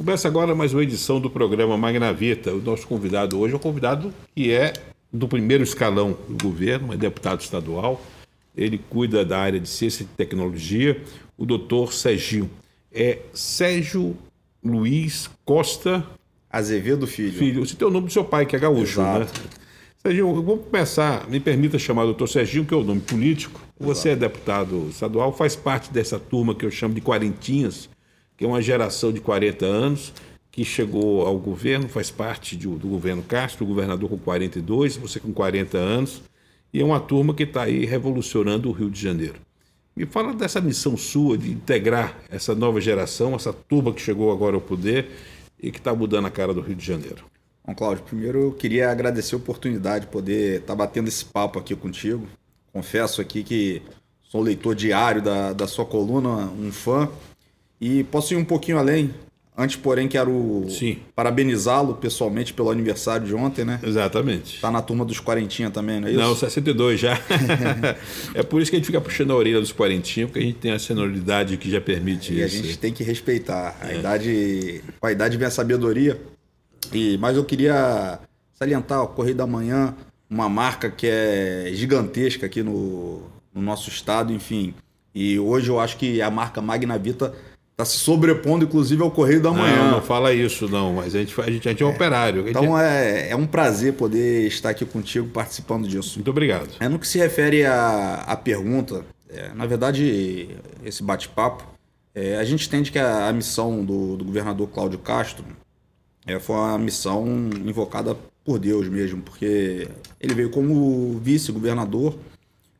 Começa agora mais uma edição do programa Magna Vita. O nosso convidado hoje é um convidado que é do primeiro escalão do governo, é deputado estadual. Ele cuida da área de ciência e tecnologia, o doutor Serginho. É Sérgio Luiz Costa Azevedo Filho. Filho. Você tem o nome do seu pai, que é gaúcho, Exato. né? Serginho, vamos começar. Me permita chamar o doutor Serginho, que é o nome político. Você é deputado estadual, faz parte dessa turma que eu chamo de quarentinhas, que é uma geração de 40 anos que chegou ao governo, faz parte de- do governo Castro, o governador com 42, você com 40 anos, e é uma turma que está aí revolucionando o Rio de Janeiro. Me fala dessa missão sua de integrar essa nova geração, essa turma que chegou agora ao poder e que está mudando a cara do Rio de Janeiro. Bom, Cláudio, primeiro eu queria agradecer a oportunidade de poder estar batendo esse papo aqui contigo. Confesso aqui que sou leitor diário da, da sua coluna, um fã, e posso ir um pouquinho além. Antes, porém, quero parabenizá-lo pessoalmente pelo aniversário de ontem, né? Exatamente. Tá na turma dos quarentinha também, não é isso? Não, 62 já. é por isso que a gente fica puxando a orelha dos quarentinhos, porque a gente tem a sonoridade que já permite E a isso. gente tem que respeitar. A idade, com a idade vem a sabedoria. E, mas eu queria salientar o Correio da Manhã, uma marca que é gigantesca aqui no, no nosso estado, enfim. E hoje eu acho que a marca Magna Vita está se sobrepondo, inclusive, ao Correio da Manhã. Não, não fala isso, não, mas a gente, a gente, a gente é, operário. A gente Então é- é, é um prazer poder estar aqui contigo participando disso. Muito obrigado. É, no que se refere à, à pergunta, é, na verdade, esse bate-papo, é, a gente entende que a, a missão do, do governador Cláudio Castro é, foi uma missão invocada por Deus mesmo, porque ele veio como vice-governador,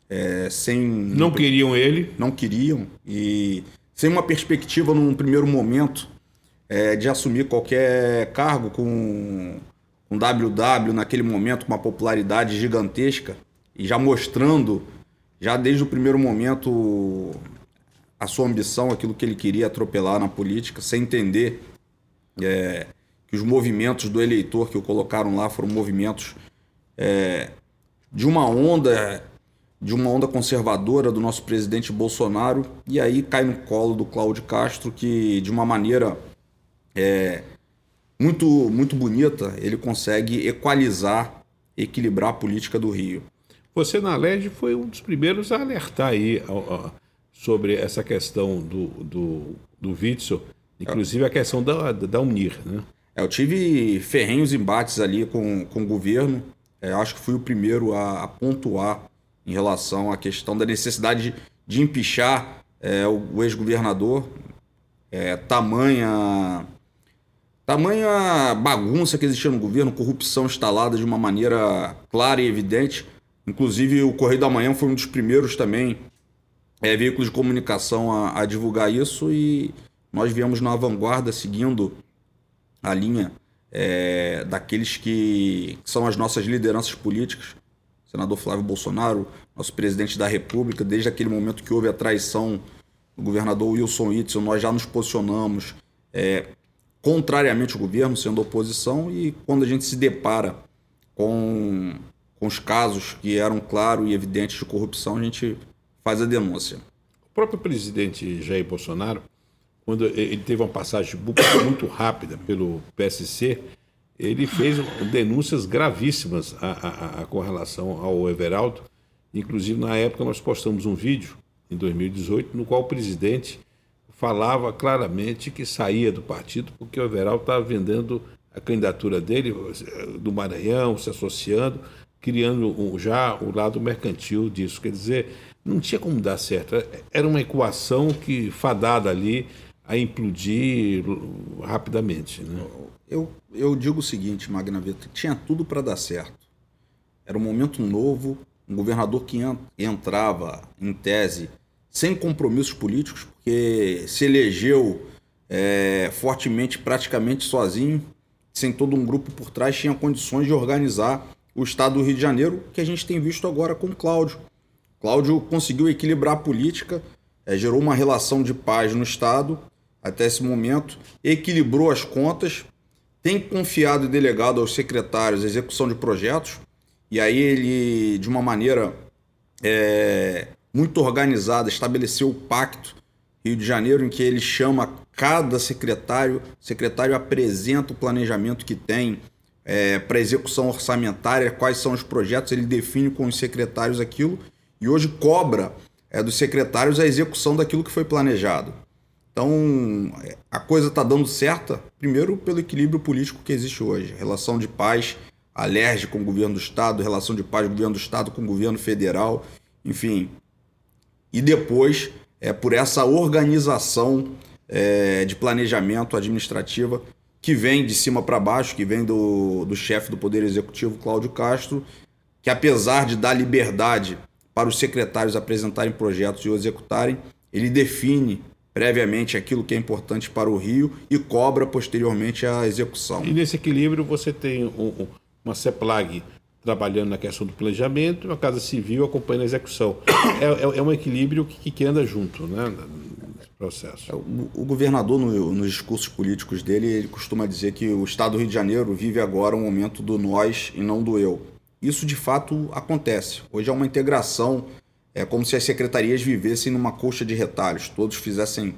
é, sem. Não queriam ele, não queriam, e sem uma perspectiva num primeiro momento é, de assumir qualquer cargo com um WW naquele momento com uma popularidade gigantesca e já mostrando, já desde o primeiro momento, a sua ambição, aquilo que ele queria atropelar na política, sem entender é, que os movimentos do eleitor que o colocaram lá foram movimentos é, de uma onda de uma onda conservadora do nosso presidente Bolsonaro e aí cai no colo do Cláudio Castro que de uma maneira é, muito muito bonita ele consegue equalizar equilibrar a política do Rio você na LED foi um dos primeiros a alertar aí sobre essa questão do, do, do Witzel, inclusive a questão da, da Unir, né? É, eu tive ferrenhos embates ali com, com o governo. É, acho que fui o primeiro a, a pontuar em relação à questão da necessidade de, de empichar é, o, o ex-governador. É, tamanha, tamanha bagunça que existia no governo, corrupção instalada de uma maneira clara e evidente. Inclusive, o Correio da Manhã foi um dos primeiros também é, veículos de comunicação a, a divulgar isso e nós viemos na vanguarda seguindo a linha é, daqueles que, que são as nossas lideranças políticas. Senador Flávio Bolsonaro, nosso presidente da República, desde aquele momento que houve a traição do governador Wilson Witzel, nós já nos posicionamos é, contrariamente ao governo, sendo oposição, e quando a gente se depara com, com os casos que eram claros e evidentes de corrupção, a gente faz a denúncia. O próprio presidente Jair Bolsonaro, quando ele teve uma passagem muito rápida pelo PSC, ele fez denúncias gravíssimas a, a, a, com relação ao Everaldo. Inclusive, na época, nós postamos um vídeo, em 2018, no qual o presidente falava claramente que saía do partido porque o Everaldo estava vendendo a candidatura dele do Maranhão, se associando, criando já o lado mercantil disso. Quer dizer, não tinha como dar certo. Era uma equação que fadada ali a implodir rapidamente. Né? Eu, eu digo o seguinte, Magna Vita, tinha tudo para dar certo. Era um momento novo, um governador que entrava, em tese, sem compromissos políticos, porque se elegeu é, fortemente, praticamente sozinho, sem todo um grupo por trás, tinha condições de organizar o estado do Rio de Janeiro, que a gente tem visto agora com Cláudio. Cláudio conseguiu equilibrar a política, é, gerou uma relação de paz no estado até esse momento, equilibrou as contas, tem confiado e delegado aos secretários a execução de projetos, e aí ele, de uma maneira é, muito organizada, estabeleceu o pacto Rio de Janeiro, em que ele chama cada secretário, secretário apresenta o planejamento que tem é, para execução orçamentária, quais são os projetos, ele define com os secretários aquilo e hoje cobra é, dos secretários a execução daquilo que foi planejado. Então, a coisa está dando certa, primeiro pelo equilíbrio político que existe hoje, relação de paz alerge com o governo do Estado, relação de paz governo do Estado com o governo federal, enfim. E depois, é por essa organização é, de planejamento administrativa que vem de cima para baixo, que vem do, do chefe do Poder Executivo, Cláudio Castro, que apesar de dar liberdade para os secretários apresentarem projetos e o executarem, ele define previamente aquilo que é importante para o Rio e cobra posteriormente a execução. E nesse equilíbrio você tem um, uma CEPLAG trabalhando na questão do planejamento e a Casa Civil acompanhando a execução. É, é, é um equilíbrio que, que, anda junto né, nesse processo. O, o governador, no, nos discursos políticos dele, ele costuma dizer que o Estado do Rio de Janeiro vive agora um momento do nós e não do eu. Isso de fato acontece. Hoje é uma integração, é como se as secretarias vivessem numa coxa de retalhos, todos fizessem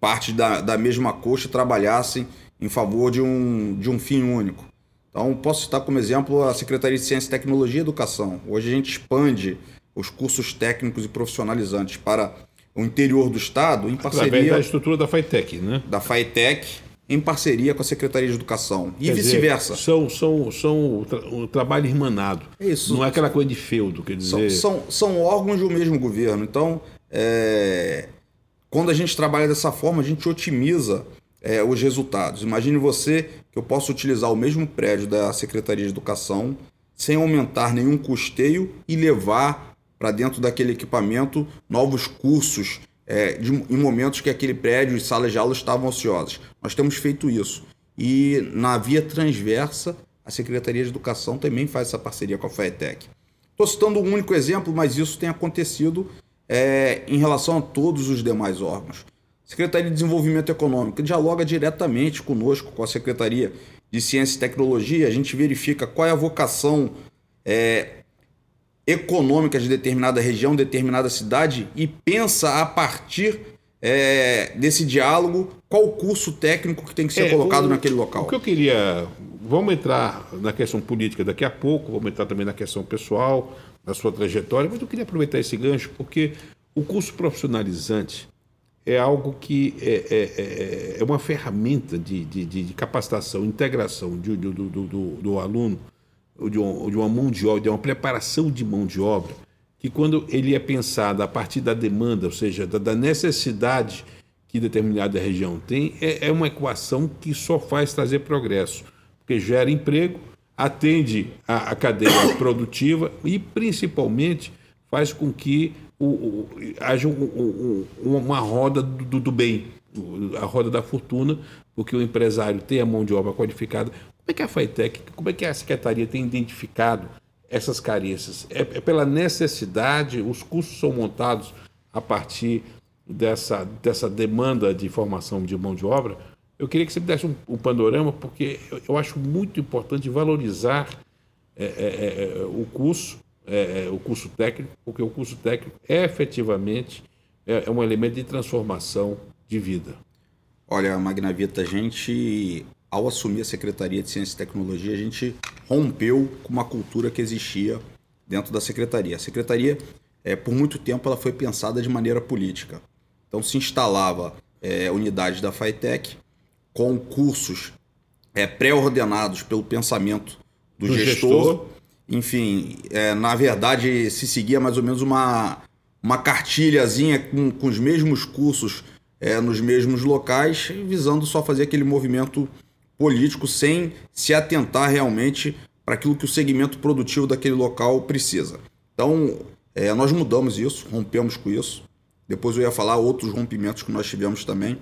parte da, da mesma coxa e trabalhassem em favor de um, de um fim único. Então, posso citar como exemplo a Secretaria de Ciência, Tecnologia e Educação. Hoje a gente expande os cursos técnicos e profissionalizantes para o interior do estado em parceria Através da estrutura da FATEC, né? Da FATEC, em parceria com a Secretaria de Educação e vice-versa. São, são, são um trabalho irmanado. Isso. Não é aquela coisa de feudo, quer dizer. São, são, são órgãos do mesmo governo. Então, é... quando a gente trabalha dessa forma, a gente otimiza é, os resultados. Imagine você que eu posso utilizar o mesmo prédio da Secretaria de Educação sem aumentar nenhum custeio e levar para dentro daquele equipamento novos cursos é, de, em momentos que aquele prédio e salas de aula estavam ociosas. Nós temos feito isso. E na via transversa, a Secretaria de Educação também faz essa parceria com a FAETEC. Estou citando um único exemplo, mas isso tem acontecido é, em relação a todos os demais órgãos. Secretaria de Desenvolvimento Econômico dialoga diretamente conosco, com a Secretaria de Ciência e Tecnologia. A gente verifica qual é a vocação é, econômica de determinada região, determinada cidade e pensa a partir é, desse diálogo qual o curso técnico que tem que ser é, colocado o, naquele local. O que eu queria. Vamos entrar na questão política daqui a pouco, vamos entrar também na questão pessoal, na sua trajetória, mas eu queria aproveitar esse gancho porque o curso profissionalizante é algo que é, é, é, é uma ferramenta de, de, de, capacitação, integração do, do, do, do aluno, de de uma mão de obra, de uma preparação de mão de obra, que quando ele é pensado a partir da demanda, ou seja, da, da necessidade que determinada região tem, é, é uma equação que só faz trazer progresso, porque gera emprego, atende a, cadeia produtiva e, principalmente, faz com que o, o, haja um, um, uma roda do, do, bem, a roda da fortuna, porque o empresário tem a mão de obra qualificada. Como é que a FAITEC, como é que a Secretaria tem identificado essas carências? É, é pela necessidade, os custos são montados a partir dessa, dessa demanda de formação de mão de obra. Eu queria que você me desse um, um panorama, porque eu, eu, acho muito importante valorizar é, é, é o curso é, é, o curso técnico, porque o curso técnico é efetivamente é, é um elemento de transformação de vida. Olha, Magnavita, a gente, ao assumir a Secretaria de Ciência e Tecnologia, a gente rompeu com uma cultura que existia dentro da Secretaria. A Secretaria, é, por muito tempo, ela foi pensada de maneira política. Então, se instalava é, unidades da FATEC com cursos é, pré-ordenados pelo pensamento do, do gestor, gestor enfim, é, na verdade se seguia mais ou menos uma, uma cartilhazinha com, com os mesmos cursos é, nos mesmos locais, visando só fazer aquele movimento político sem se atentar realmente para aquilo que o segmento produtivo daquele local precisa. Então, é, nós mudamos isso, rompemos com isso. Depois eu ia falar outros rompimentos que nós tivemos também.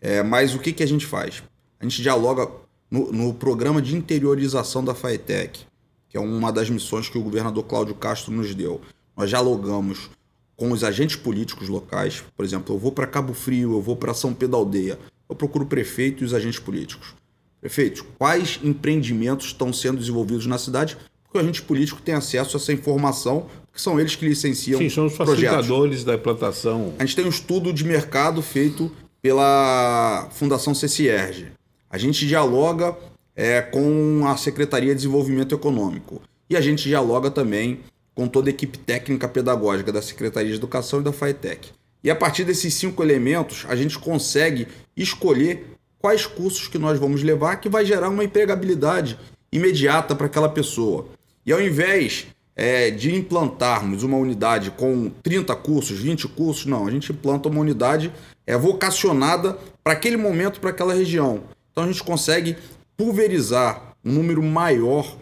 É, mas o que, que a gente faz? A gente dialoga no, no programa de interiorização da FAETEC que é uma das missões que o governador Cláudio Castro nos deu. Nós dialogamos com os agentes políticos locais. Por exemplo, eu vou para Cabo Frio, eu vou para São Pedro Aldeia. Eu procuro o prefeito e os agentes políticos. Prefeito, quais empreendimentos estão sendo desenvolvidos na cidade? Porque o agente político tem acesso a essa informação, porque são eles que licenciam Sim, são os facilitadores projetos. da implantação. A gente tem um estudo de mercado feito pela Fundação CCIERG. A gente dialoga é, com a Secretaria de Desenvolvimento Econômico. E a gente dialoga também com toda a equipe técnica pedagógica da Secretaria de Educação e da FATEC. E a partir desses cinco elementos, a gente consegue escolher quais cursos que nós vamos levar que vai gerar uma empregabilidade imediata para aquela pessoa. E ao invés é, de implantarmos uma unidade com 30 cursos, 20 cursos, não, a gente implanta uma unidade é, vocacionada para aquele momento, para aquela região. Então a gente consegue pulverizar um número maior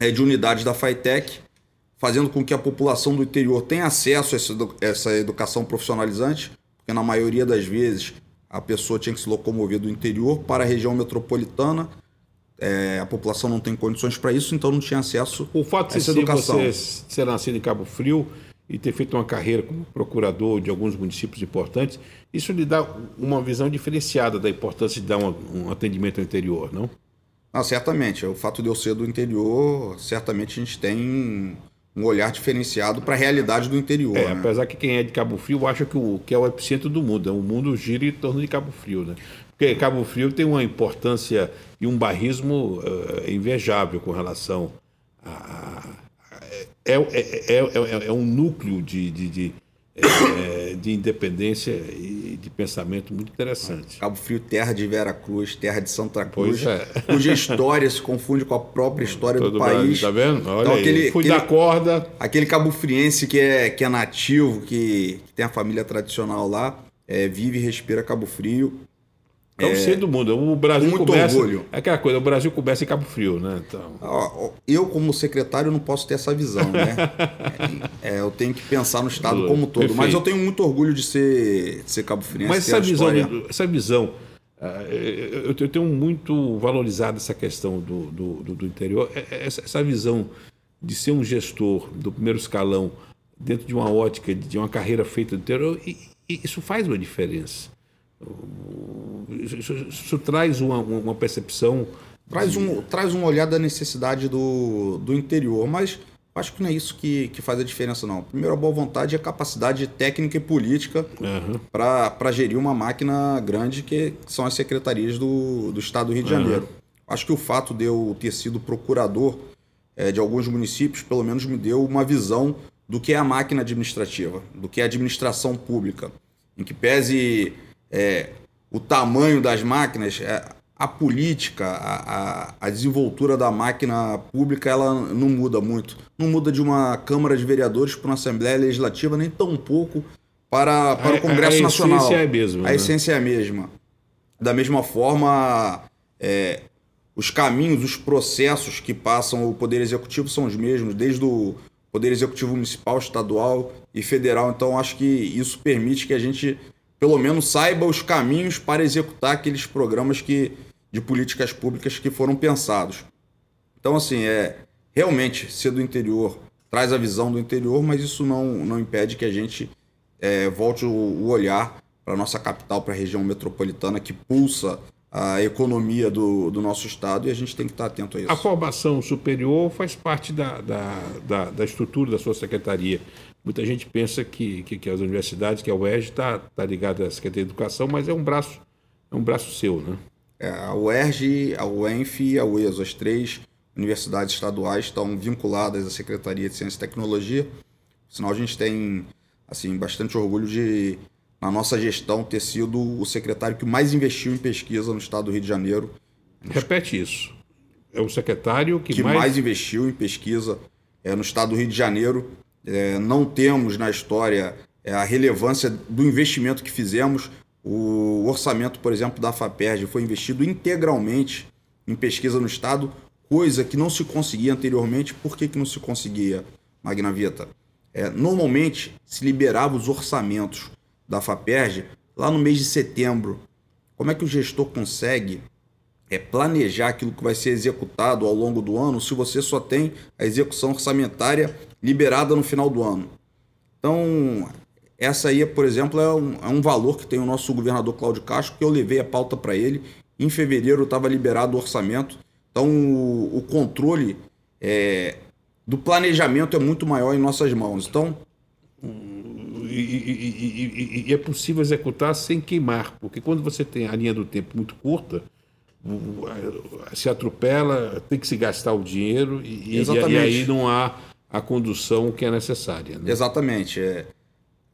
é, de unidades da FITEC, fazendo com que a população do interior tenha acesso a essa, essa educação profissionalizante, porque na maioria das vezes a pessoa tinha que se locomover do interior para a região metropolitana. É, a população não tem condições para isso, então não tinha acesso o fato a essa de educação. você ser nascido em Cabo Frio e ter feito uma carreira como procurador de alguns municípios importantes, isso lhe dá uma visão diferenciada da importância de dar um, um atendimento ao interior, não? Não, certamente. O fato de eu ser do interior, certamente a gente tem um olhar diferenciado para a realidade do interior. É, né? Apesar que quem é de Cabo Frio acha que, o, que é o epicentro do mundo. O mundo gira em torno de Cabo Frio. Né? Porque Cabo Frio tem uma importância e um barrismo uh, invejável com relação a. a é, é, é, é, um núcleo de, de, de é, de independência e de pensamento muito interessante. Cabo Frio, terra de Vera Cruz, terra de Santa Cruz, é. cuja história se confunde com a própria história Todo do país. Tá vendo? Olha então, aí. aquele, Fui aquele, da corda. Aquele cabo friense que é, que é nativo, que, que tem a família tradicional lá, é, vive e respira Cabo Frio. É o centro do mundo. O Brasil muito começa. Orgulho. É aquela coisa, o Brasil começa em Cabo Frio, né? Então... Eu, como secretário, não posso ter essa visão, né? é, eu tenho que pensar no Estado como todo. Perfeito. Mas eu tenho muito orgulho de ser, de ser Cabo Frio. Mas essa visão, essa visão. Eu tenho muito valorizado essa questão do, do, do interior, é, é, essa visão de ser um gestor do primeiro escalão dentro de uma ótica, de uma carreira feita no interior, isso faz uma diferença. Isso, isso traz uma, uma percepção. Traz um, traz um olhar da necessidade do, do interior, mas acho que não é isso que, que faz a diferença, não. Primeiro, a boa vontade e a capacidade técnica e política uhum. para gerir uma máquina grande que são as secretarias do, do Estado do Rio de Janeiro. Uhum. Acho que o fato de eu ter sido procurador é, de alguns municípios, pelo menos me deu uma visão do que é a máquina administrativa, do que é a administração pública. Em que pese é, o tamanho das máquinas, é, a política, a, a, a, desenvoltura da máquina pública, ela não muda muito. Não muda de uma Câmara de Vereadores para uma Assembleia Legislativa, nem tão pouco para, para o Congresso a, Nacional. A essência é a mesma. A né? essência é a mesma. Da mesma forma, é, os caminhos, os processos que passam o Poder Executivo são os mesmos, desde o Poder Executivo Municipal, Estadual e Federal. Então, acho que isso permite que a gente pelo menos saiba os caminhos para executar aqueles programas que, de políticas públicas que foram pensados. Então, assim, é realmente ser do interior traz a visão do interior, mas isso não, não impede que a gente é, volte o, o olhar para a nossa capital, para a região metropolitana que pulsa a economia do, do nosso estado e a gente tem que estar atento a isso. A formação superior faz parte da, da, da, da estrutura da sua secretaria. Muita gente pensa que, que, que as universidades, que a UERJ está tá ligada à Secretaria de Educação, mas é um braço, é um braço seu, né? É, a UERJ, a UENF e a UESO, as três universidades estaduais estão vinculadas à Secretaria de Ciência e Tecnologia. Sinal, a gente tem assim bastante orgulho de, na nossa gestão, ter sido o secretário que mais investiu em pesquisa no estado do Rio de Janeiro. Repete isso. É o secretário que, que mais... mais investiu em pesquisa é, no estado do Rio de Janeiro. É, não temos na história é, a relevância do investimento que fizemos. O orçamento, por exemplo, da FAPERJ foi investido integralmente em pesquisa no Estado, coisa que não se conseguia anteriormente. Por que, que não se conseguia, Magna Vita? É, normalmente se liberava os orçamentos da FAPERJ lá no mês de setembro. Como é que o gestor consegue é, planejar aquilo que vai ser executado ao longo do ano se você só tem a execução orçamentária liberada no final do ano. Então, essa aí, por exemplo, é um, é um valor que tem o nosso governador Cláudio Castro, que eu levei a pauta para ele. Em fevereiro estava liberado o orçamento. Então, o, o controle é, do planejamento é muito maior em nossas mãos. Então, e, e, é possível executar sem queimar, porque quando você tem a linha do tempo muito curta, se atropela, tem que se gastar o dinheiro e, e aí não há a condução que é necessária. Né? Exatamente. É,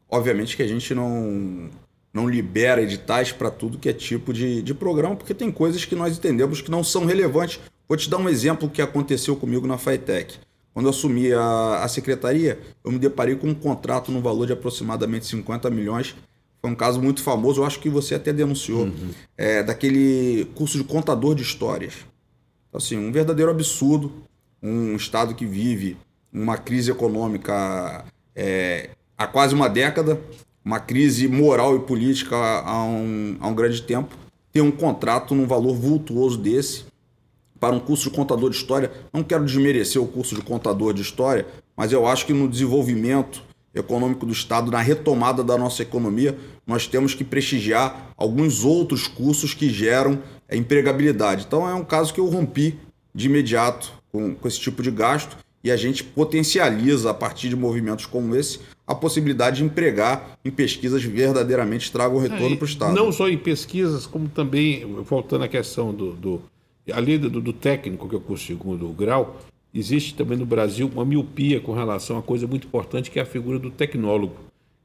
obviamente que a gente não, não libera editais para tudo que é tipo de, de programa, porque tem coisas que nós entendemos que não são relevantes. Vou te dar um exemplo que aconteceu comigo na FITEC. Quando eu assumi a, a secretaria, eu me deparei com um contrato no valor de aproximadamente 50 milhões. Foi um caso muito famoso, eu acho que você até denunciou, uhum. é, daquele curso de contador de histórias. Assim, um verdadeiro absurdo. Um Estado que vive uma crise econômica é, há quase uma década, uma crise moral e política há um, há um grande tempo, ter um contrato num valor vultuoso desse para um curso de contador de história. Não quero desmerecer o curso de contador de história, mas eu acho que no desenvolvimento econômico do Estado, na retomada da nossa economia, nós temos que prestigiar alguns outros cursos que geram é, empregabilidade. Então é um caso que eu rompi de imediato com, com esse tipo de gasto e a gente potencializa a partir de movimentos como esse a possibilidade de empregar em pesquisas verdadeiramente tragam retorno é, para o Estado. Não só em pesquisas, como também, voltando à questão do, do além do, do, técnico, que é o curso segundo grau, existe também no Brasil uma miopia com relação a coisa muito importante, que é a figura do tecnólogo,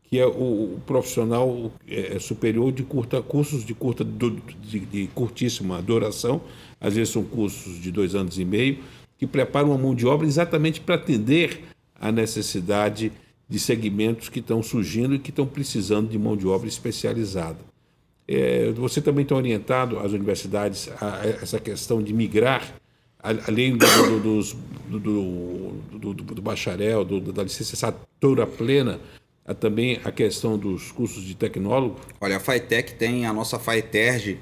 que é o, o profissional é, é superior de curta, cursos de, curta, de, de curtíssima duração, às vezes são cursos de dois anos e meio, que preparam uma mão de obra exatamente para atender à necessidade de segmentos que estão surgindo e que estão precisando de mão de obra especializada. É, você também tem orientado as universidades a essa questão de migrar, além do, do, do, do bacharel, da licenciatura plena, a também a questão dos cursos de tecnólogo? Olha, a FATEC tem a nossa FAETERG,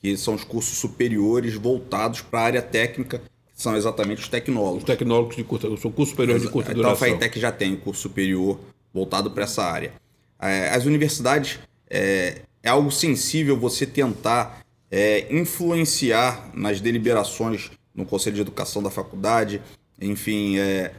que são os cursos superiores voltados para a área técnica, que são exatamente os tecnólogos. Os tecnólogos de curta, são cursos superiores de curta duração. Então a FATEC já tem um curso superior voltado para essa área. É, as universidades é, é algo sensível você tentar é, influenciar nas deliberações no Conselho de Educação da faculdade, enfim, é,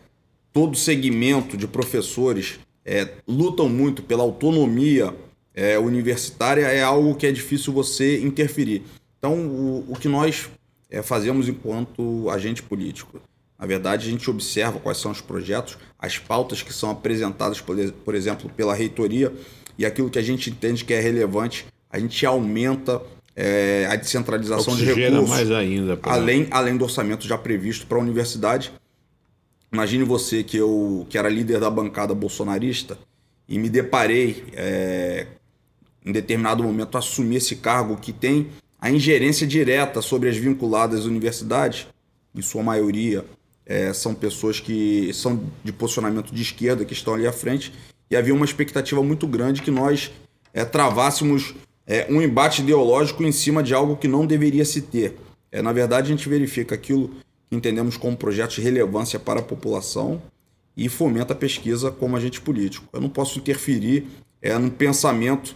todo segmento de professores é, lutam muito pela autonomia é, universitária, é algo que é difícil você interferir. Então, o, o que nós é, fazemos enquanto agente político? Na verdade, a gente observa quais são os projetos, as pautas que são apresentadas, por, por exemplo, pela reitoria e aquilo que a gente entende que é relevante, a gente aumenta é, a descentralização Oxigena de recursos. mais ainda. Além, além do orçamento já previsto para a universidade. Imagine você que eu que era líder da bancada bolsonarista e me deparei é, em determinado momento assumir esse cargo que tem a ingerência direta sobre as vinculadas universidades, em sua maioria é, são pessoas que são de posicionamento de esquerda que estão ali à frente e havia uma expectativa muito grande que nós é, travássemos é, um embate ideológico em cima de algo que não deveria se ter. É, na verdade, a gente verifica aquilo que entendemos como projeto de relevância para a população e fomenta a pesquisa como agente político. Eu não posso interferir é, no pensamento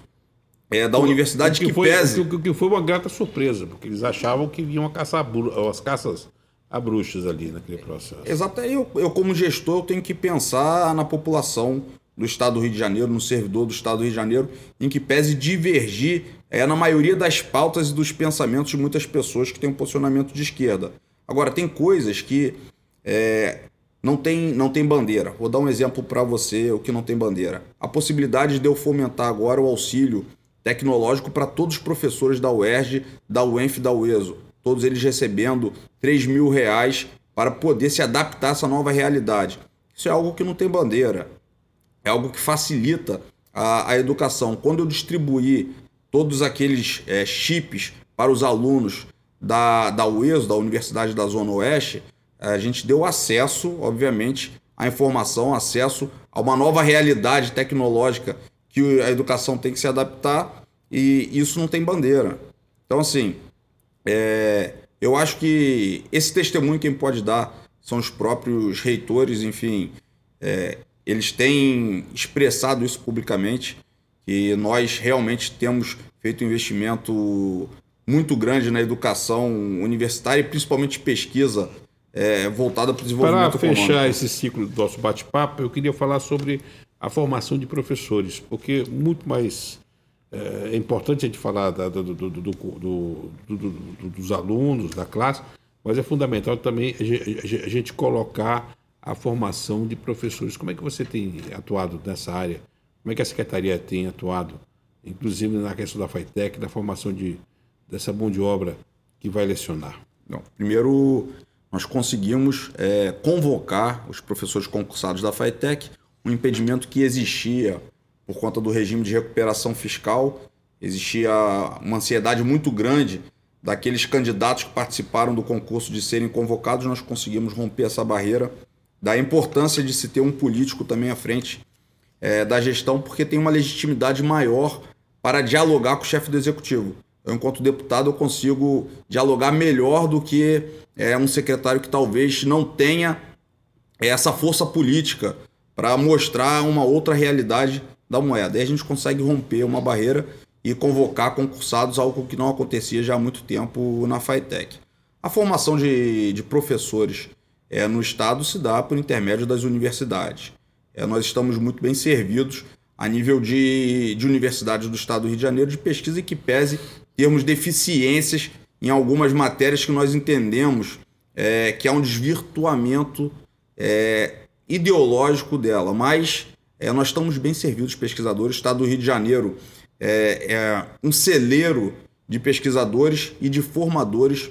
é, da o, universidade que, que foi, pese. O que foi uma grata surpresa, porque eles achavam que vinham caçar as caças a bruxas ali naquele processo. Exato. Eu, eu, como gestor, eu tenho que pensar na população do Estado do Rio de Janeiro, no servidor do Estado do Rio de Janeiro, em que pese divergir é, na maioria das pautas e dos pensamentos de muitas pessoas que têm um posicionamento de esquerda. Agora, tem coisas que é, não, tem, não tem bandeira. Vou dar um exemplo para você, o que não tem bandeira. A possibilidade de eu fomentar agora o auxílio tecnológico para todos os professores da UERJ, da UENF e da UESO. Todos eles recebendo 3 mil reais para poder se adaptar a essa nova realidade. Isso é algo que não tem bandeira é algo que facilita a, a educação. Quando eu distribuir todos aqueles é, chips para os alunos da, da UESO, da Universidade da Zona Oeste, a gente deu acesso, obviamente, à informação, acesso a uma nova realidade tecnológica que a educação tem que se adaptar e isso não tem bandeira. Então, assim, é, eu acho que esse testemunho quem pode dar são os próprios reitores, enfim, é, eles têm expressado isso publicamente, que nós realmente temos feito um investimento muito grande na educação universitária e principalmente pesquisa é, voltada para o desenvolvimento Para fechar esse ciclo do nosso bate-papo, eu queria falar sobre a formação de professores, porque muito mais é, é importante a gente falar da, do, do, do, dos alunos, da classe, mas é fundamental também a gente colocar a formação de professores. Como é que você tem atuado nessa área? Como é que a Secretaria tem atuado, inclusive na questão da FAITEC, da formação de, dessa mão de obra que vai lecionar? Não, primeiro, nós conseguimos é, convocar os professores concursados da FAITEC, um impedimento que existia por conta do regime de recuperação fiscal, existia uma ansiedade muito grande daqueles candidatos que participaram do concurso de serem convocados, nós conseguimos romper essa barreira da importância de se ter um político também à frente é, da gestão, porque tem uma legitimidade maior para dialogar com o chefe do executivo. Eu, enquanto deputado, eu consigo dialogar melhor do que é, um secretário que talvez não tenha essa força política para mostrar uma outra realidade da moeda. Aí a gente consegue romper uma barreira e convocar concursados, algo que não acontecia já há muito tempo na FITEC. A formação de, de professores é, no Estado se dá por intermédio das universidades. É, nós estamos muito bem servidos a nível de, de universidades do Estado do Rio de Janeiro de pesquisa que pese termos deficiências em algumas matérias que nós entendemos é, que há um desvirtuamento é, ideológico dela, mas é, nós estamos bem servidos pesquisadores. O Estado do Rio de Janeiro é, é um celeiro de pesquisadores e de formadores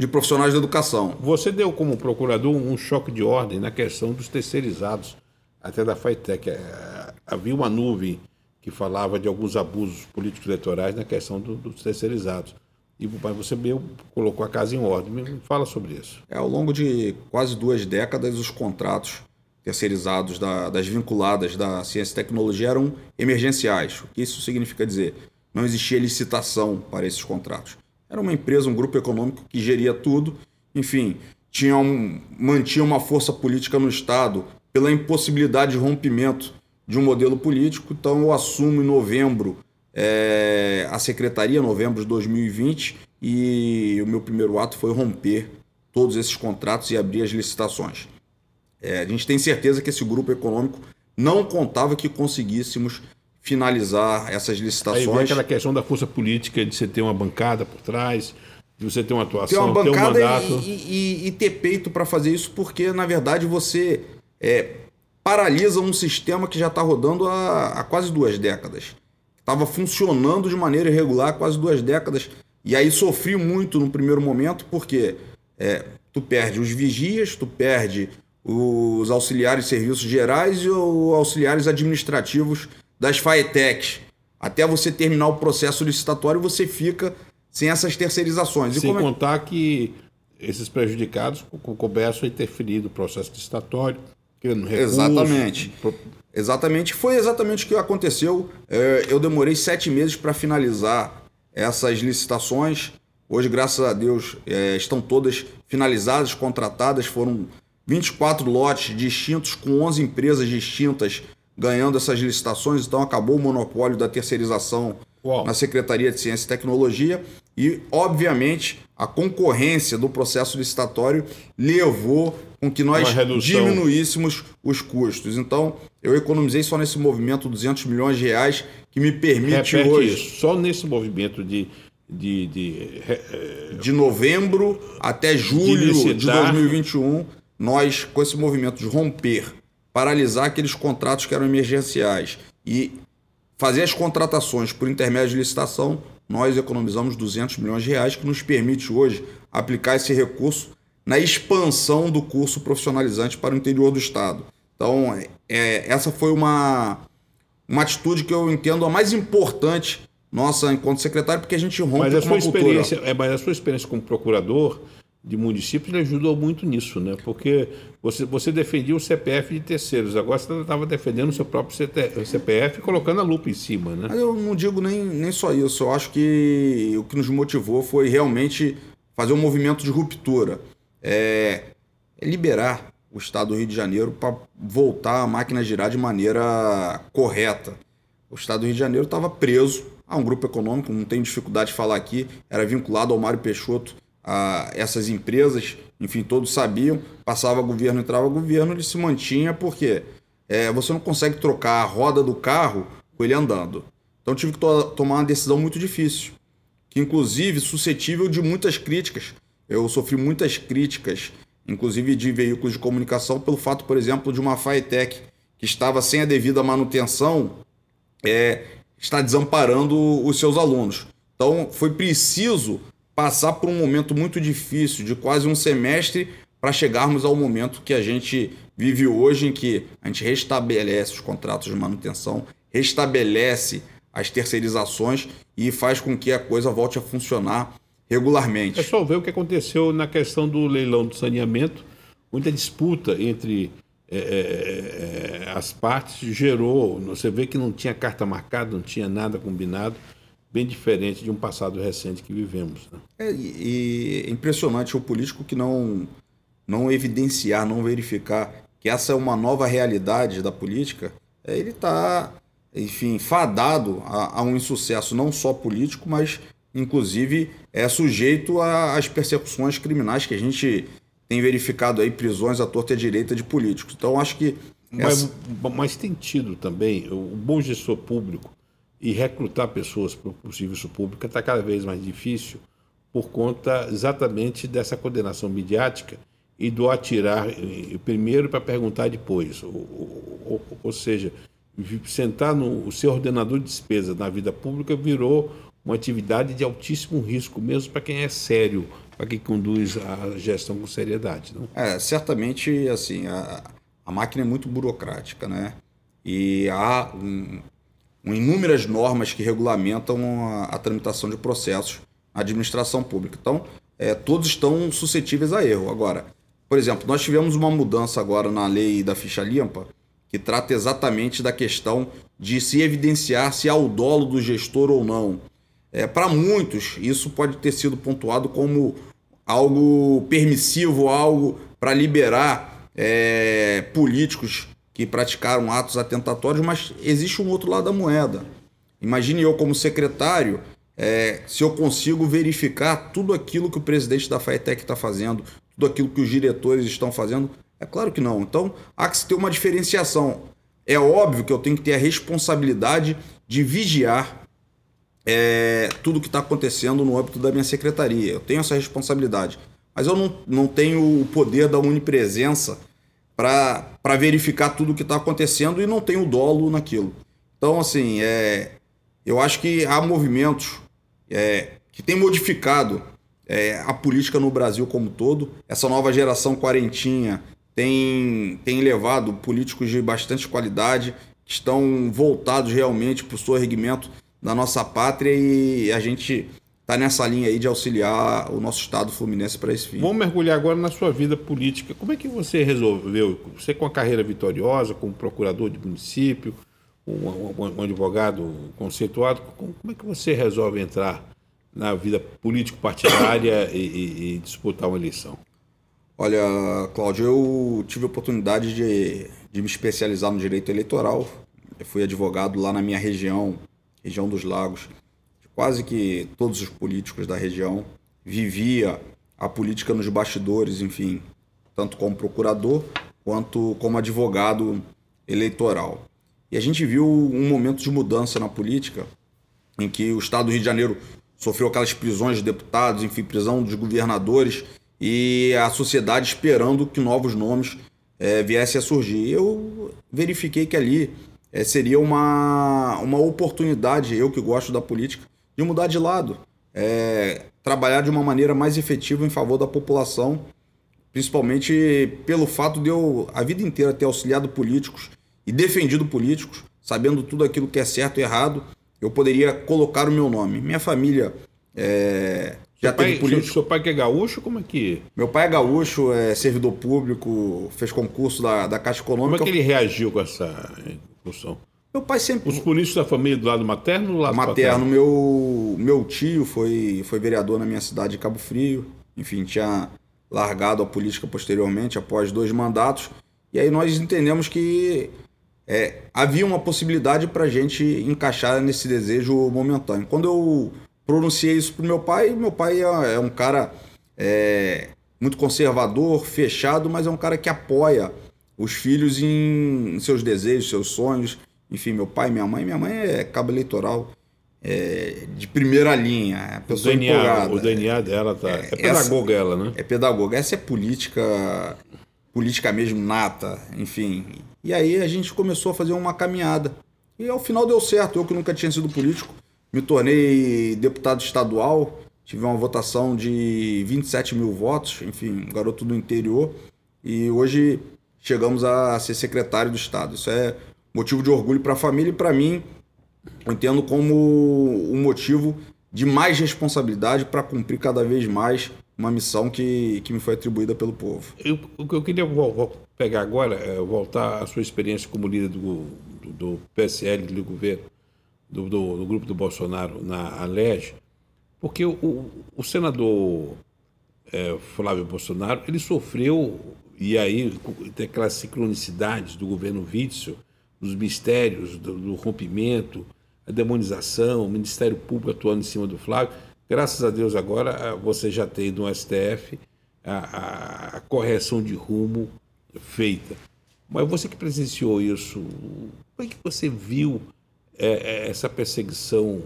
de profissionais da educação. Você deu como procurador um choque de ordem na questão dos terceirizados, até da FAITEC. É, havia uma nuvem que falava de alguns abusos políticos eleitorais na questão do, dos terceirizados. E mas você meio colocou a casa em ordem. Me fala sobre isso. É, ao longo de quase duas décadas, os contratos terceirizados da, das vinculadas da ciência e tecnologia eram emergenciais. O que isso significa dizer? Não existia licitação para esses contratos. Era uma empresa, um grupo econômico que geria tudo, enfim, tinha um, mantinha uma força política no Estado pela impossibilidade de rompimento de um modelo político. Então eu assumo em novembro é, a secretaria, novembro de 2020, e o meu primeiro ato foi romper todos esses contratos e abrir as licitações. É, a gente tem certeza que esse grupo econômico não contava que conseguíssemos finalizar essas licitações. Aí vem aquela questão da força política, de você ter uma bancada por trás, de você ter uma atuação, ter, uma bancada ter um mandato. E, e, e ter peito para fazer isso, porque, na verdade, você é, paralisa um sistema que já está rodando há, há, quase duas décadas. Estava funcionando de maneira irregular há quase duas décadas. E aí sofri muito no primeiro momento, porque é, tu perde os vigias, tu perde os auxiliares de serviços gerais e os auxiliares administrativos das FAETECs. Até você terminar o processo licitatório, você fica sem essas terceirizações. Sem é... contar que esses prejudicados começam a interferir no processo licitatório, criando recursos. Exatamente. Exatamente. Foi exatamente o que aconteceu. É, eu demorei sete meses para finalizar essas licitações. Hoje, graças a Deus, é, estão todas finalizadas, contratadas. Foram 24 lotes distintos com 11 empresas distintas ganhando essas licitações, então acabou o monopólio da terceirização Uau. na Secretaria de Ciência e Tecnologia e, obviamente, a concorrência do processo licitatório levou com que nós diminuíssemos os custos. Então, eu economizei só nesse movimento 200 milhões de reais que me permite Repete hoje... Isso. Só nesse movimento de... De, de, de novembro até julho de, de 2021, nós, com esse movimento de romper paralisar aqueles contratos que eram emergenciais e fazer as contratações por intermédio de licitação, nós economizamos 200 milhões de reais, que nos permite hoje aplicar esse recurso na expansão do curso profissionalizante para o interior do Estado. Então, é, essa foi uma, uma atitude que eu entendo a mais importante nossa enquanto secretário, porque a gente rompe mas a sua experiência, é, mas a sua experiência como procurador de municípios ele ajudou muito nisso, né? Porque você, você defendia o CPF de terceiros, agora você estava defendendo o seu próprio CPF colocando a lupa em cima, né? Eu não digo nem, nem só isso, eu acho que o que nos motivou foi realmente fazer um movimento de ruptura. É, é liberar o Estado do Rio de Janeiro para voltar a máquina girar de maneira correta. O Estado do Rio de Janeiro estava preso a um grupo econômico, não tenho dificuldade de falar aqui, era vinculado ao Mário Peixoto, a essas empresas, enfim, todos sabiam, passava governo, entrava governo, ele se mantinha porque é, você não consegue trocar a roda do carro com ele andando. Então tive que to tomar uma decisão muito difícil, que inclusive suscetível de muitas críticas. Eu sofri muitas críticas, inclusive de veículos de comunicação, pelo fato, por exemplo, de uma FAETEC que estava sem a devida manutenção, é, está desamparando os seus alunos. Então foi preciso passar por um momento muito difícil, de quase um semestre, para chegarmos ao momento que a gente vive hoje, em que a gente restabelece os contratos de manutenção, restabelece as terceirizações e faz com que a coisa volte a funcionar regularmente. É só ver o que aconteceu na questão do leilão do saneamento, muita disputa entre é, é, as partes gerou, você vê que não tinha carta marcada, não tinha nada combinado, bem diferente de um passado recente que vivemos. Né? É, e é impressionante o político que não, não evidenciar, não verificar que essa é uma nova realidade da política, é, ele está enfim, fadado a, a, um insucesso não só político, mas inclusive é sujeito às persecuções criminais que a gente tem verificado aí, prisões à torta e à direita de políticos. Então, acho que. Essa... Mas, mas tem tido também, o bom gestor público e recrutar pessoas para o serviço público está cada vez mais difícil por conta exatamente dessa condenação midiática e do atirar primeiro para perguntar depois. Ou, ou, ou seja, sentar no o seu ordenador de despesa na vida pública virou uma atividade de altíssimo risco, mesmo para quem é sério, para quem conduz a gestão com seriedade. Não? É, certamente, assim, a, a máquina é muito burocrática, né? E há um inúmeras normas que regulamentam a, a, tramitação de processos na administração pública. Então, é, todos estão suscetíveis a erro. Agora, por exemplo, nós tivemos uma mudança agora na lei da ficha limpa, que trata exatamente da questão de se evidenciar se há o dolo do gestor ou não. É, Para muitos, isso pode ter sido pontuado como algo permissivo, algo para liberar é, políticos que praticaram atos atentatórios, mas existe um outro lado da moeda. Imagine eu, como secretário, é, se eu consigo verificar tudo aquilo que o presidente da FAETEC está fazendo, tudo aquilo que os diretores estão fazendo é claro que não. Então, há que se ter uma diferenciação. É óbvio que eu tenho que ter a responsabilidade de vigiar é, tudo que está acontecendo no âmbito da minha secretaria. Eu tenho essa responsabilidade. Mas eu não, não tenho o poder da onipresença para verificar tudo o que está acontecendo e não tenho dolo naquilo. Então, assim, é, eu acho que há movimentos é, que têm modificado é, a política no Brasil como todo. Essa nova geração quarentinha tem, tem levado políticos de bastante qualidade, que estão voltados realmente para o sorregimento da nossa pátria e a gente está nessa linha aí de auxiliar o nosso Estado fluminense para esse fim. Vamos mergulhar agora na sua vida política. Como é que você resolveu, você com a carreira vitoriosa, como procurador de município, um, advogado conceituado, como é que você resolve entrar na vida político-partidária e, e, e disputar uma eleição? Olha, Cláudio, eu tive a oportunidade de, de me especializar no direito eleitoral. Eu fui advogado lá na minha região, região dos Lagos. Quase que todos os políticos da região vivia a política nos bastidores, enfim, tanto como procurador quanto como advogado eleitoral. E a gente viu um momento de mudança na política, em que o estado do Rio de Janeiro sofreu aquelas prisões de deputados, enfim, prisão dos governadores, e a sociedade esperando que novos nomes é, viessem a surgir. Eu verifiquei que ali é, seria uma, uma oportunidade, eu que gosto da política, de mudar de lado, é, trabalhar de uma maneira mais efetiva em favor da população, principalmente pelo fato de eu, a vida inteira, ter auxiliado políticos e defendido políticos, sabendo tudo aquilo que é certo e errado, eu poderia colocar o meu nome. Minha família é, já pai, teve político. Seu pai que é gaúcho, como é que. Meu pai é gaúcho, é servidor público, fez concurso da, da Caixa Econômica. Como é que ele reagiu com essa função? Meu pai sempre. Os políticos da família do lado materno ou do lado materno? Materno. Meu, meu tio foi, foi vereador na minha cidade de Cabo Frio. Enfim, tinha largado a política posteriormente, após dois mandatos. E aí nós entendemos que é, havia uma possibilidade para a gente encaixar nesse desejo momentâneo. Quando eu pronunciei isso pro meu pai. Meu pai é, é um cara é, muito conservador, fechado, mas é um cara que apoia os filhos em, em seus desejos, seus sonhos. Enfim, meu pai, minha mãe, minha mãe é cabo eleitoral é, de primeira linha, é pessoa o DNA, empolgada. O DNA dela tá. É, é pedagoga essa, ela, né? É pedagoga. Essa é política, política mesmo nata, enfim. E aí a gente começou a fazer uma caminhada. E ao final deu certo. Eu que nunca tinha sido político, me tornei deputado estadual, tive uma votação de 27 mil votos, enfim, garoto do interior. E hoje chegamos a ser secretário do Estado. Isso é motivo de orgulho para a família e para mim eu entendo como um motivo de mais responsabilidade para cumprir cada vez mais uma missão que, que me foi atribuída pelo povo. Eu, o que eu queria pegar agora é voltar à sua experiência como líder do, do, do PSL, do governo, do, do, do, grupo do Bolsonaro na Alege, porque o, o, o senador é, Flávio Bolsonaro ele sofreu, e aí tem aquelas sincronicidades do governo Witzel, dos mistérios, do, do rompimento, a demonização, o Ministério Público atuando em cima do Flávio. Graças a Deus agora você já tem no STF a, a, correção de rumo feita. Mas você que presenciou isso, como é que você viu é, é, essa perseguição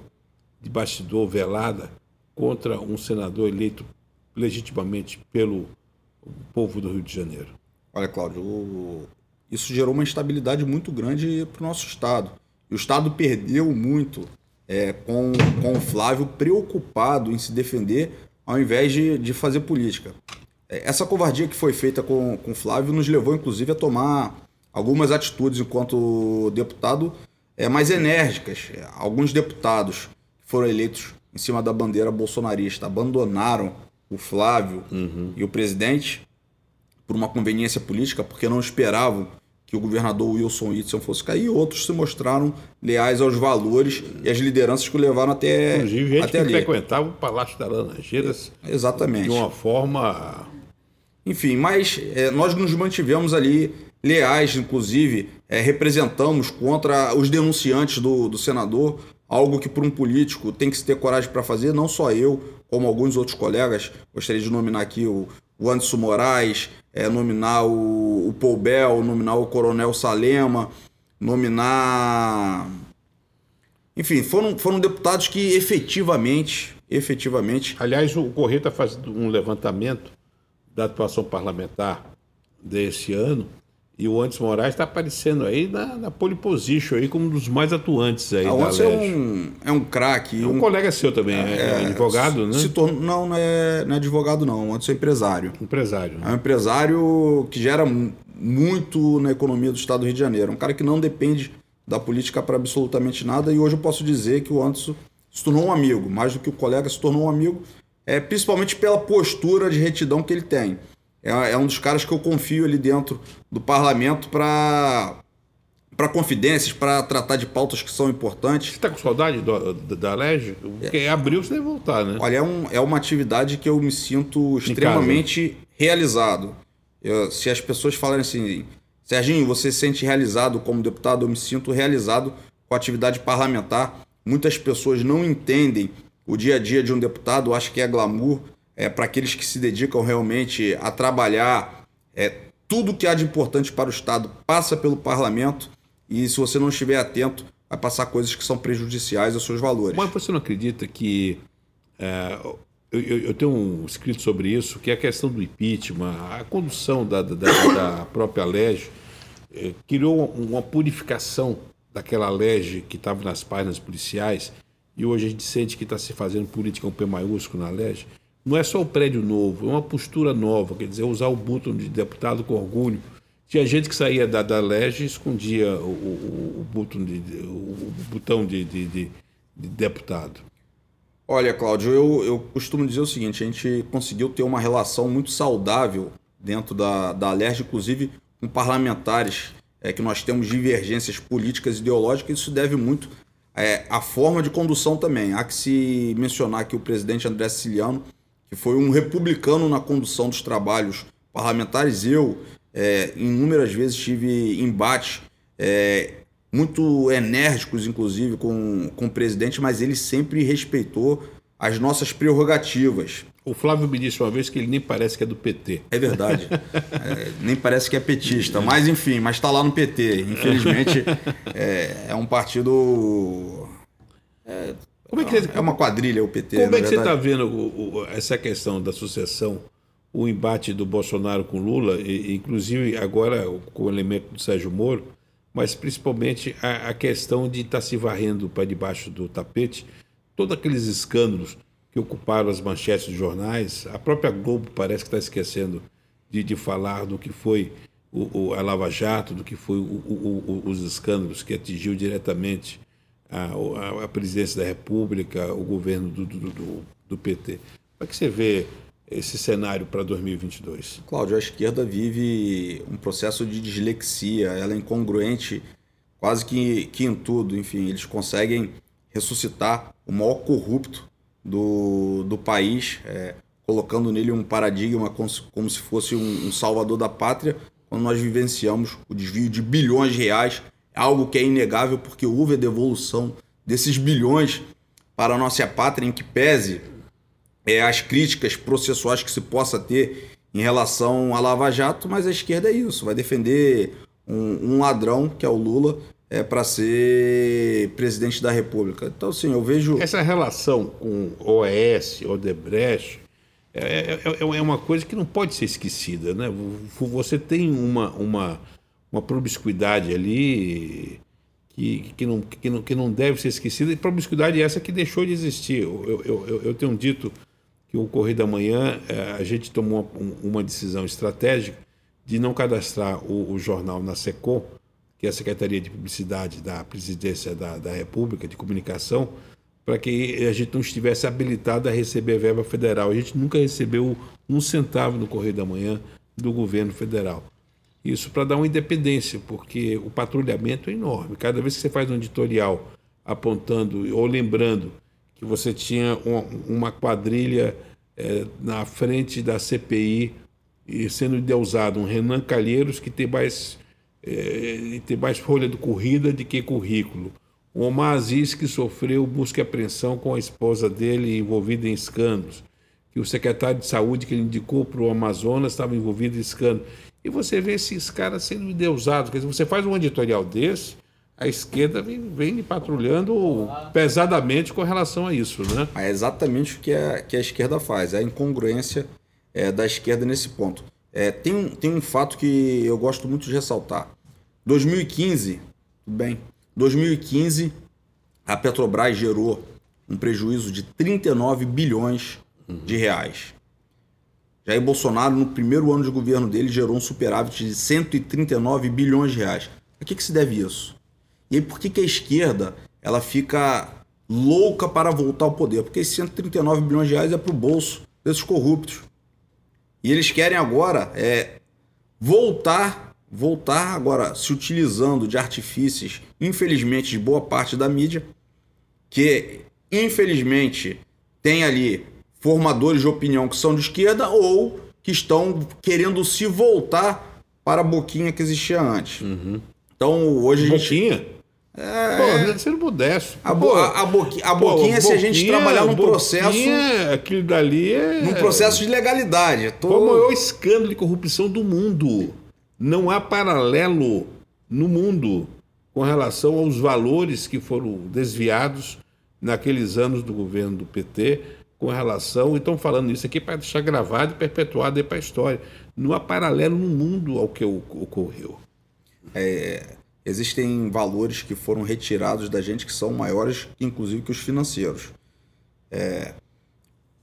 de bastidor velada contra um senador eleito legitimamente pelo povo do Rio de Janeiro? Olha, Cláudio, isso gerou uma instabilidade muito grande para o nosso Estado. E o Estado perdeu muito é, com, com o Flávio preocupado em se defender ao invés de, de fazer política. É, essa covardia que foi feita com, com o Flávio nos levou, inclusive, a tomar algumas atitudes enquanto deputado é, mais enérgicas. Alguns deputados que foram eleitos em cima da bandeira bolsonarista abandonaram o Flávio uhum. e o presidente por uma conveniência política, porque não esperavam que o governador Wilson Whitson fosse cair, e outros se mostraram leais aos valores e às lideranças que o levaram até Inclusive, gente até que ali. frequentava o Palácio da Laranjeiras é, exatamente. de uma forma... Enfim, mas é, nós nos mantivemos ali leais, inclusive, é, representamos contra os denunciantes do, do senador, algo que para um político tem que se ter coragem para fazer, não só eu, como alguns outros colegas, gostaria de nominar aqui o, o Anderson Moraes, é, nominar o, o Paul Bell, nominar o Coronel Salema, nominar. Enfim, foram, foram deputados que efetivamente, efetivamente. Aliás, o Correio está fazendo um levantamento da atuação parlamentar desse ano e o Antes Moraes está aparecendo aí na, na pole position aí como um dos mais atuantes aí ah, da Antes é um, é um craque. É um, um, colega seu também, é, é advogado, se, né? Se tornou, não, não é, não é advogado não, o Antes é empresário. Empresário. Né? É um empresário que gera muito na economia do estado do Rio de Janeiro. Um cara que não depende da política para absolutamente nada e hoje eu posso dizer que o Anderson se tornou um amigo, mais do que o colega, se tornou um amigo, é, principalmente pela postura de retidão que ele tem é, é um dos caras que eu confio ali dentro do parlamento para para confidências, para tratar de pautas que são importantes. Você está com saudade do, do, da Lege? Porque é. abril você deve voltar, né? Olha, é, um, é uma atividade que eu me sinto extremamente realizado. Eu, se as pessoas falarem assim, Serginho, você se sente realizado como deputado? Eu me sinto realizado com a atividade parlamentar. Muitas pessoas não entendem o dia a dia de um deputado, acham que é glamour, é, para aqueles que se dedicam realmente a trabalhar. É, tudo que há de importante para o Estado passa pelo parlamento e se você não estiver atento, vai passar coisas que são prejudiciais aos seus valores. Mas você não acredita que. É, eu, eu, tenho um escrito sobre isso, que é a questão do impeachment, a condução da, da, da própria lei é, criou uma purificação daquela lei que estava nas páginas policiais e hoje a gente sente que está se fazendo política com P maiúsculo na lei não é só o prédio novo, é uma postura nova, quer dizer, usar o botão de deputado com orgulho. Tinha gente que saía da, da Lege e escondia o, o, o, botão de, o botão de, de, de, de deputado. Olha, Cláudio, eu, eu costumo dizer o seguinte: a gente conseguiu ter uma relação muito saudável dentro da, da LERJ, inclusive com parlamentares, é, que nós temos divergências políticas e ideológicas, isso deve muito é, à forma de condução também. Há que se mencionar que o presidente André Siciliano que foi um republicano na condução dos trabalhos parlamentares. Eu, é, inúmeras vezes, tive embates é, muito enérgicos, inclusive, com, com o presidente, mas ele sempre respeitou as nossas prerrogativas. O Flávio me disse uma vez que ele nem parece que é do PT. É verdade. é, nem parece que é petista. Mas, enfim, mas está lá no PT. Infelizmente, é, é um partido. É, como é, que, é uma quadrilha o PT. Como é que você está vendo o, o, essa questão da sucessão, o embate do Bolsonaro com Lula, e, inclusive agora com o elemento do Sérgio Moro, mas principalmente a, a questão de estar tá se varrendo para debaixo do tapete todos aqueles escândalos que ocuparam as manchetes dos jornais. A própria Globo parece que está esquecendo de, de falar do que foi o, o, a Lava Jato, do que foi o, os escândalos que atingiu diretamente a, a, presidência da República, o governo do, do, do, do PT. Como é que você vê esse cenário para 2022? Cláudio, a esquerda vive um processo de dislexia, ela é incongruente quase que, que em tudo. Enfim, eles conseguem ressuscitar o maior corrupto do, do país, é, colocando nele um paradigma como se, como se fosse um, um, salvador da pátria, quando nós vivenciamos o desvio de bilhões de reais, algo que é inegável porque houve a devolução desses bilhões para a nossa pátria, em que pese é, as críticas processuais que se possa ter em relação à Lava Jato, mas a esquerda é isso, vai defender um, um ladrão, que é o Lula, é, para ser presidente da República. Então, assim, eu vejo. Essa relação com OAS, Odebrecht, é, é, é, é, uma coisa que não pode ser esquecida. Né? Você tem uma, uma, uma promiscuidade ali que, que, não, que, não, que não deve ser esquecida, e promiscuidade essa que deixou de existir. Eu, eu, eu, eu tenho dito que o Correio da Manhã, é, a gente tomou uma, uma decisão estratégica de não cadastrar o, o jornal na SECOM que é a Secretaria de Publicidade da Presidência da, da República, de Comunicação, para que a gente não estivesse habilitado a receber verba federal. A gente nunca recebeu um centavo no Correio da Manhã do governo federal. Isso para dar uma independência, porque o patrulhamento é enorme. Cada vez que você faz um editorial apontando ou lembrando que você tinha uma, quadrilha é, na frente da CPI e sendo endeusado um Renan Calheiros que tem mais é, ter mais folha de corrida do que currículo. O Omar Aziz, que sofreu busca e apreensão com a esposa dele envolvida em escândalos. Que o secretário de saúde que ele indicou para o Amazonas estava envolvido em escândalos. E você vê esses caras sendo endeusados. Quer dizer, você faz um editorial desse, a esquerda vem, vem patrulhando pesadamente com relação a isso. Né? É exatamente o que a, que a esquerda faz, é a incongruência é, da esquerda nesse ponto. É, tem, um, tem um fato que eu gosto muito de ressaltar. 2015, tudo bem? 2015, a Petrobras gerou um prejuízo de 39 bilhões de reais. Jair Bolsonaro, no primeiro ano de governo dele, gerou um superávit de 139 bilhões de reais. A que, que se deve isso? E aí, por que, que a esquerda ela fica louca para voltar ao poder? Porque esses 139 bilhões de reais é para o bolso desses corruptos. E eles querem agora é, voltar voltar agora se utilizando de artifícios, infelizmente, de boa parte da mídia, que infelizmente tem ali formadores de opinião que são de esquerda ou que estão querendo se voltar para a boquinha que existia antes. Uhum. Então hoje a gente. Boquinha? É... Pô, se não pudesse. A, bo a, a, boqui a boquinha, boquinha, se a gente trabalhar num processo. Aquilo dali é. Num processo de legalidade. Tô... O maior escândalo de corrupção do mundo. Não há paralelo no mundo com relação aos valores que foram desviados naqueles anos do governo do PT, com relação. Então, falando isso aqui para deixar gravado e perpetuado para a história. Não há paralelo no mundo ao que ocorreu. É, existem valores que foram retirados da gente que são maiores, inclusive, que os financeiros. É,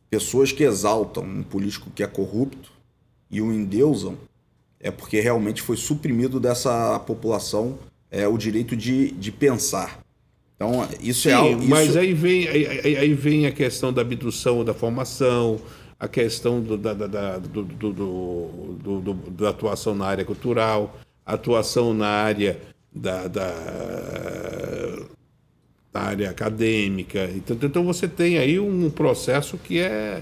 pessoas que exaltam um político que é corrupto e o endeusam é porque realmente foi suprimido dessa população é, o direito de, de pensar. Então, isso é Sim, é algo. Isso... Mas aí vem, aí, aí, vem a questão da abdução da formação, a questão do, da, da, do, do, do, da atuação na área cultural, atuação na área da, da, da área acadêmica. Então, então você tem aí um processo que é,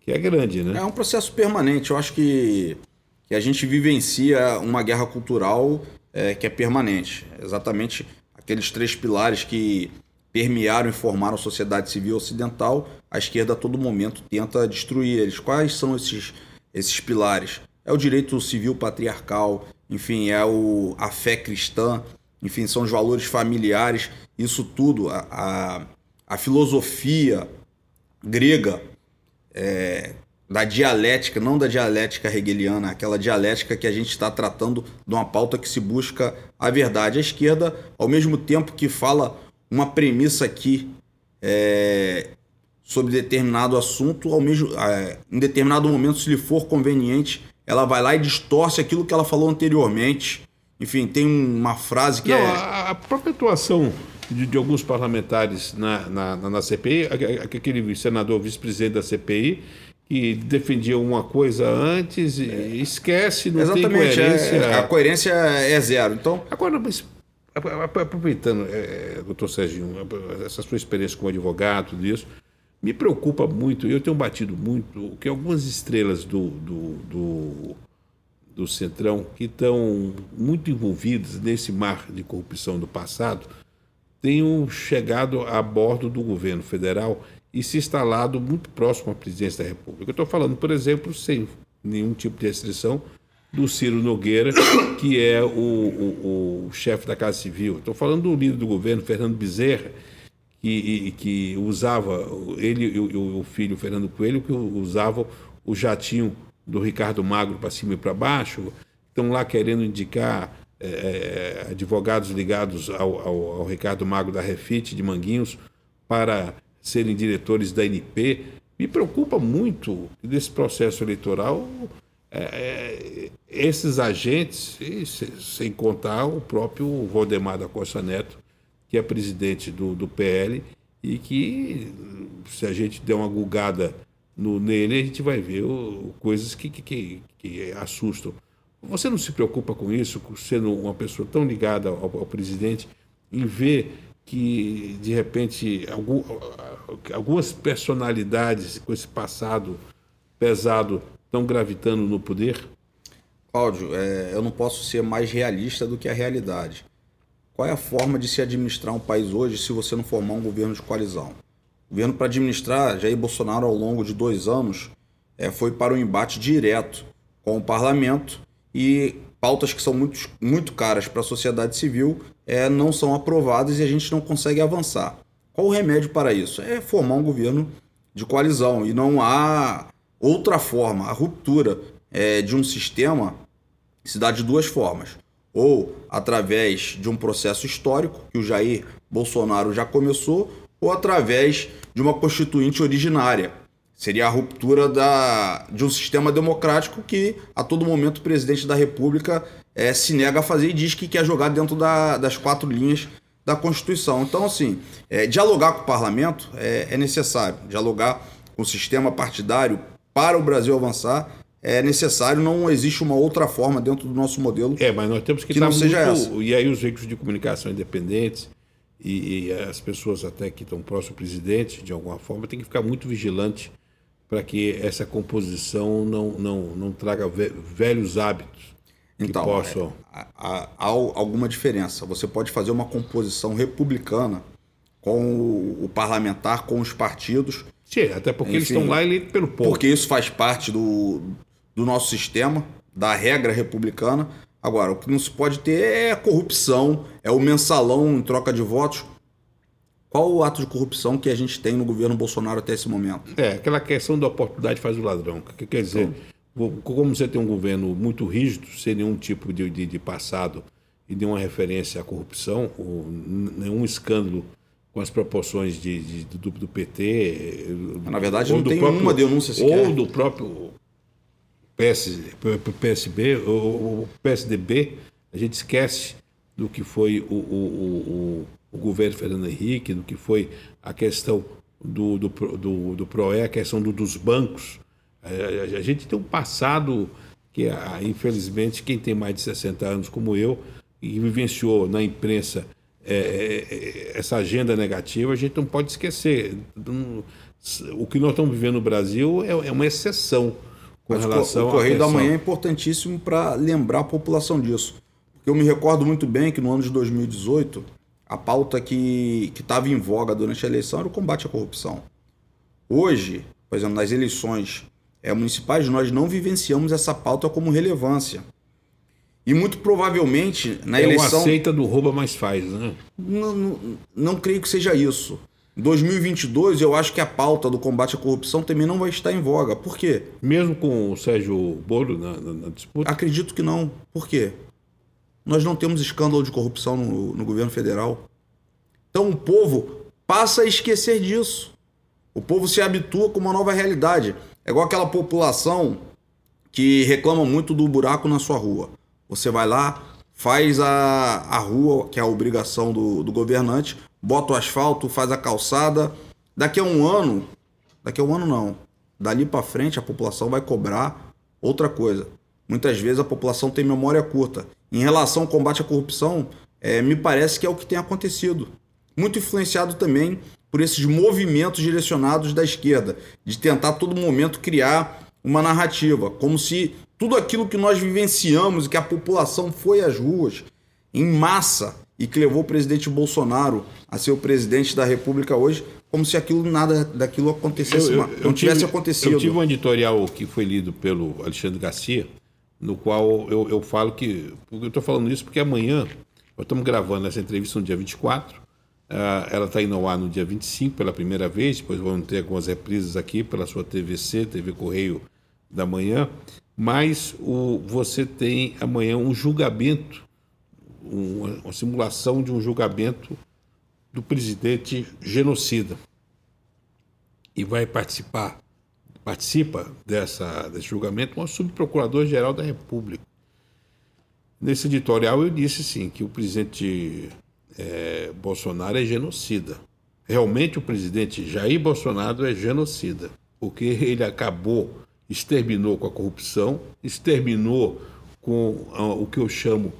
que é grande, né? É um processo permanente. Eu acho que que a gente vivencia uma guerra cultural é, que é permanente. Exatamente aqueles três pilares que permearam e formaram a sociedade civil ocidental, a esquerda a todo momento tenta destruir eles. Quais são esses, esses pilares? É o direito civil patriarcal, enfim, é o, a fé cristã, enfim, são os valores familiares, isso tudo, a, a, a filosofia grega é, da dialética, não da dialética hegeliana, aquela dialética que a gente está tratando de uma pauta que se busca a verdade. A esquerda, ao mesmo tempo que fala uma premissa aqui é, sobre determinado assunto, ao mesmo, é, em determinado momento, se lhe for conveniente, ela vai lá e distorce aquilo que ela falou anteriormente. Enfim, tem uma frase que não, é. A, a própria atuação de, de, alguns parlamentares na, na, na CPI, aquele senador vice-presidente da CPI, que defendia uma coisa antes e é. esquece, não Exatamente, tem coerência. É, a coerência é zero. Então... Agora, mas aproveitando, é, doutor Serginho, essa sua experiência como advogado, tudo isso, me preocupa muito, eu tenho batido muito, que algumas estrelas do, do, do, do Centrão, que estão muito envolvidas nesse mar de corrupção do passado, tenham chegado a bordo do governo federal e se instalado muito próximo à presidência da República. Eu estou falando, por exemplo, sem nenhum tipo de restrição, do Ciro Nogueira, que é o, o, o chefe da Casa Civil. Estou falando do líder do governo, Fernando Bezerra, que, que usava, ele e o, filho Fernando Coelho, que usavam o jatinho do Ricardo Magro para cima e para baixo, estão lá querendo indicar é, advogados ligados ao, ao, ao, Ricardo Magro da Refit de Manguinhos para serem diretores da NP. Me preocupa muito desse processo eleitoral é, é, esses agentes, sem contar o próprio Valdemar da Costa Neto, que é presidente do, do PL, e que, se a gente der uma gulgada no, nele, a gente vai ver o, coisas que, que, que, que, assustam. Você não se preocupa com isso, sendo uma pessoa tão ligada ao, ao presidente, em ver que, de repente, algum, algumas personalidades com esse passado pesado estão gravitando no poder? Cláudio, é, eu não posso ser mais realista do que a realidade. Qual é a forma de se administrar um país hoje se você não formar um governo de coalizão? O governo para administrar Jair Bolsonaro ao longo de dois anos é, foi para um embate direto com o parlamento e pautas que são muito, muito caras para a sociedade civil é, não são aprovadas e a gente não consegue avançar. Qual o remédio para isso? É formar um governo de coalizão e não há outra forma. A ruptura é, de um sistema se dá de duas formas. Ou através de um processo histórico, que o Jair Bolsonaro já começou, ou através de uma constituinte originária. Seria a ruptura da, de um sistema democrático que, a todo momento, o presidente da República é, se nega a fazer e diz que quer jogar dentro da, das quatro linhas da Constituição. Então, assim, é, dialogar com o parlamento é, é necessário. Dialogar com o sistema partidário para o Brasil avançar é necessário, não existe uma outra forma dentro do nosso modelo. É, mas nós temos que, que não seja essa. E aí os veículos de comunicação independentes e, e, as pessoas até que estão próximo ao presidente, de alguma forma, tem que ficar muito vigilante para que essa composição não, não, não traga velhos hábitos. Então, possam... É, há, há alguma diferença. Você pode fazer uma composição republicana com o, o parlamentar, com os partidos, Sim, até porque Enfim, eles estão lá eleitos pelo povo. Porque isso faz parte do, do nosso sistema, da regra republicana. Agora, o que não se pode ter é corrupção, é o mensalão em troca de votos. Qual o ato de corrupção que a gente tem no governo Bolsonaro até esse momento? É, aquela questão da oportunidade faz o ladrão. Que quer dizer, então, como você tem um governo muito rígido, sem nenhum tipo de, de, de passado e nenhuma referência à corrupção, ou nenhum escândalo com as proporções de, de do, do, PT. Na verdade, não tem próprio, uma denúncia sequer. Ou do próprio PS, PSB, ou PSDB, a gente esquece do que foi o, o, o, o governo Fernando Henrique, do que foi a questão do, do, do, do PROE, a questão do, dos bancos. A, a, gente tem um passado que, infelizmente, quem tem mais de 60 anos como eu, e vivenciou na imprensa é, é, essa agenda negativa, a gente não pode esquecer. O que nós estamos vivendo no Brasil é, é uma exceção com Mas relação O Correio da Manhã é importantíssimo para lembrar a população disso. Porque eu me recordo muito bem que no ano de 2018, a pauta que estava em voga durante a eleição era o combate à corrupção. Hoje, por exemplo, nas eleições é, municipais, nós não vivenciamos essa pauta como relevância. E muito provavelmente na é eleição. É aceita do rouba mais faz, né? Não, não, não creio que seja isso. Em 2022, eu acho que a pauta do combate à corrupção também não vai estar em voga. Por quê? Mesmo com o Sérgio Bolo na, na, na disputa? Acredito que não. Por quê? Nós não temos escândalo de corrupção no, no governo federal. Então o povo passa a esquecer disso. O povo se habitua com uma nova realidade. É igual aquela população que reclama muito do buraco na sua rua. Você vai lá, faz a, a rua, que é a obrigação do, do governante, bota o asfalto, faz a calçada. Daqui a um ano, daqui a um ano não, dali para frente a população vai cobrar outra coisa. Muitas vezes a população tem memória curta. Em relação ao combate à corrupção, é, me parece que é o que tem acontecido. Muito influenciado também por esses movimentos direcionados da esquerda, de tentar a todo momento criar uma narrativa, como se tudo aquilo que nós vivenciamos e que a população foi às ruas em massa e que levou o presidente Bolsonaro a ser o presidente da República hoje, como se aquilo nada daquilo acontecesse, eu, eu, não tivesse tive, acontecido. Eu tive um editorial que foi lido pelo Alexandre Garcia, no qual eu, eu falo que. Eu estou falando isso porque amanhã, nós estamos gravando essa entrevista no dia 24, uh, ah, ela está indo ao ar no dia 25 pela primeira vez, depois vamos ter algumas reprises aqui pela sua TVC, TV Correio da Manhã, mas o, você tem amanhã um julgamento uma, uma simulação de um julgamento do presidente genocida. E vai participar, participa dessa, desse julgamento uma subprocurador-geral da República. Nesse editorial eu disse sim que o presidente é, Bolsonaro é genocida. Realmente o presidente Jair Bolsonaro é genocida, porque ele acabou, exterminou com a corrupção, exterminou com ah, o que eu chamo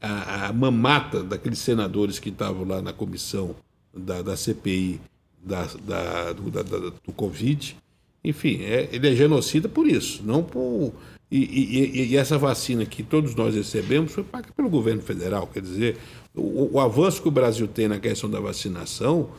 a, a mamata daqueles senadores que estavam lá na comissão da, da CPI da, da, do, da, do Covid. Enfim, é, ele é genocida por isso, não por. E, e, e, essa vacina que todos nós recebemos foi paga pelo governo federal. Quer dizer, o, o, avanço que o Brasil tem na questão da vacinação,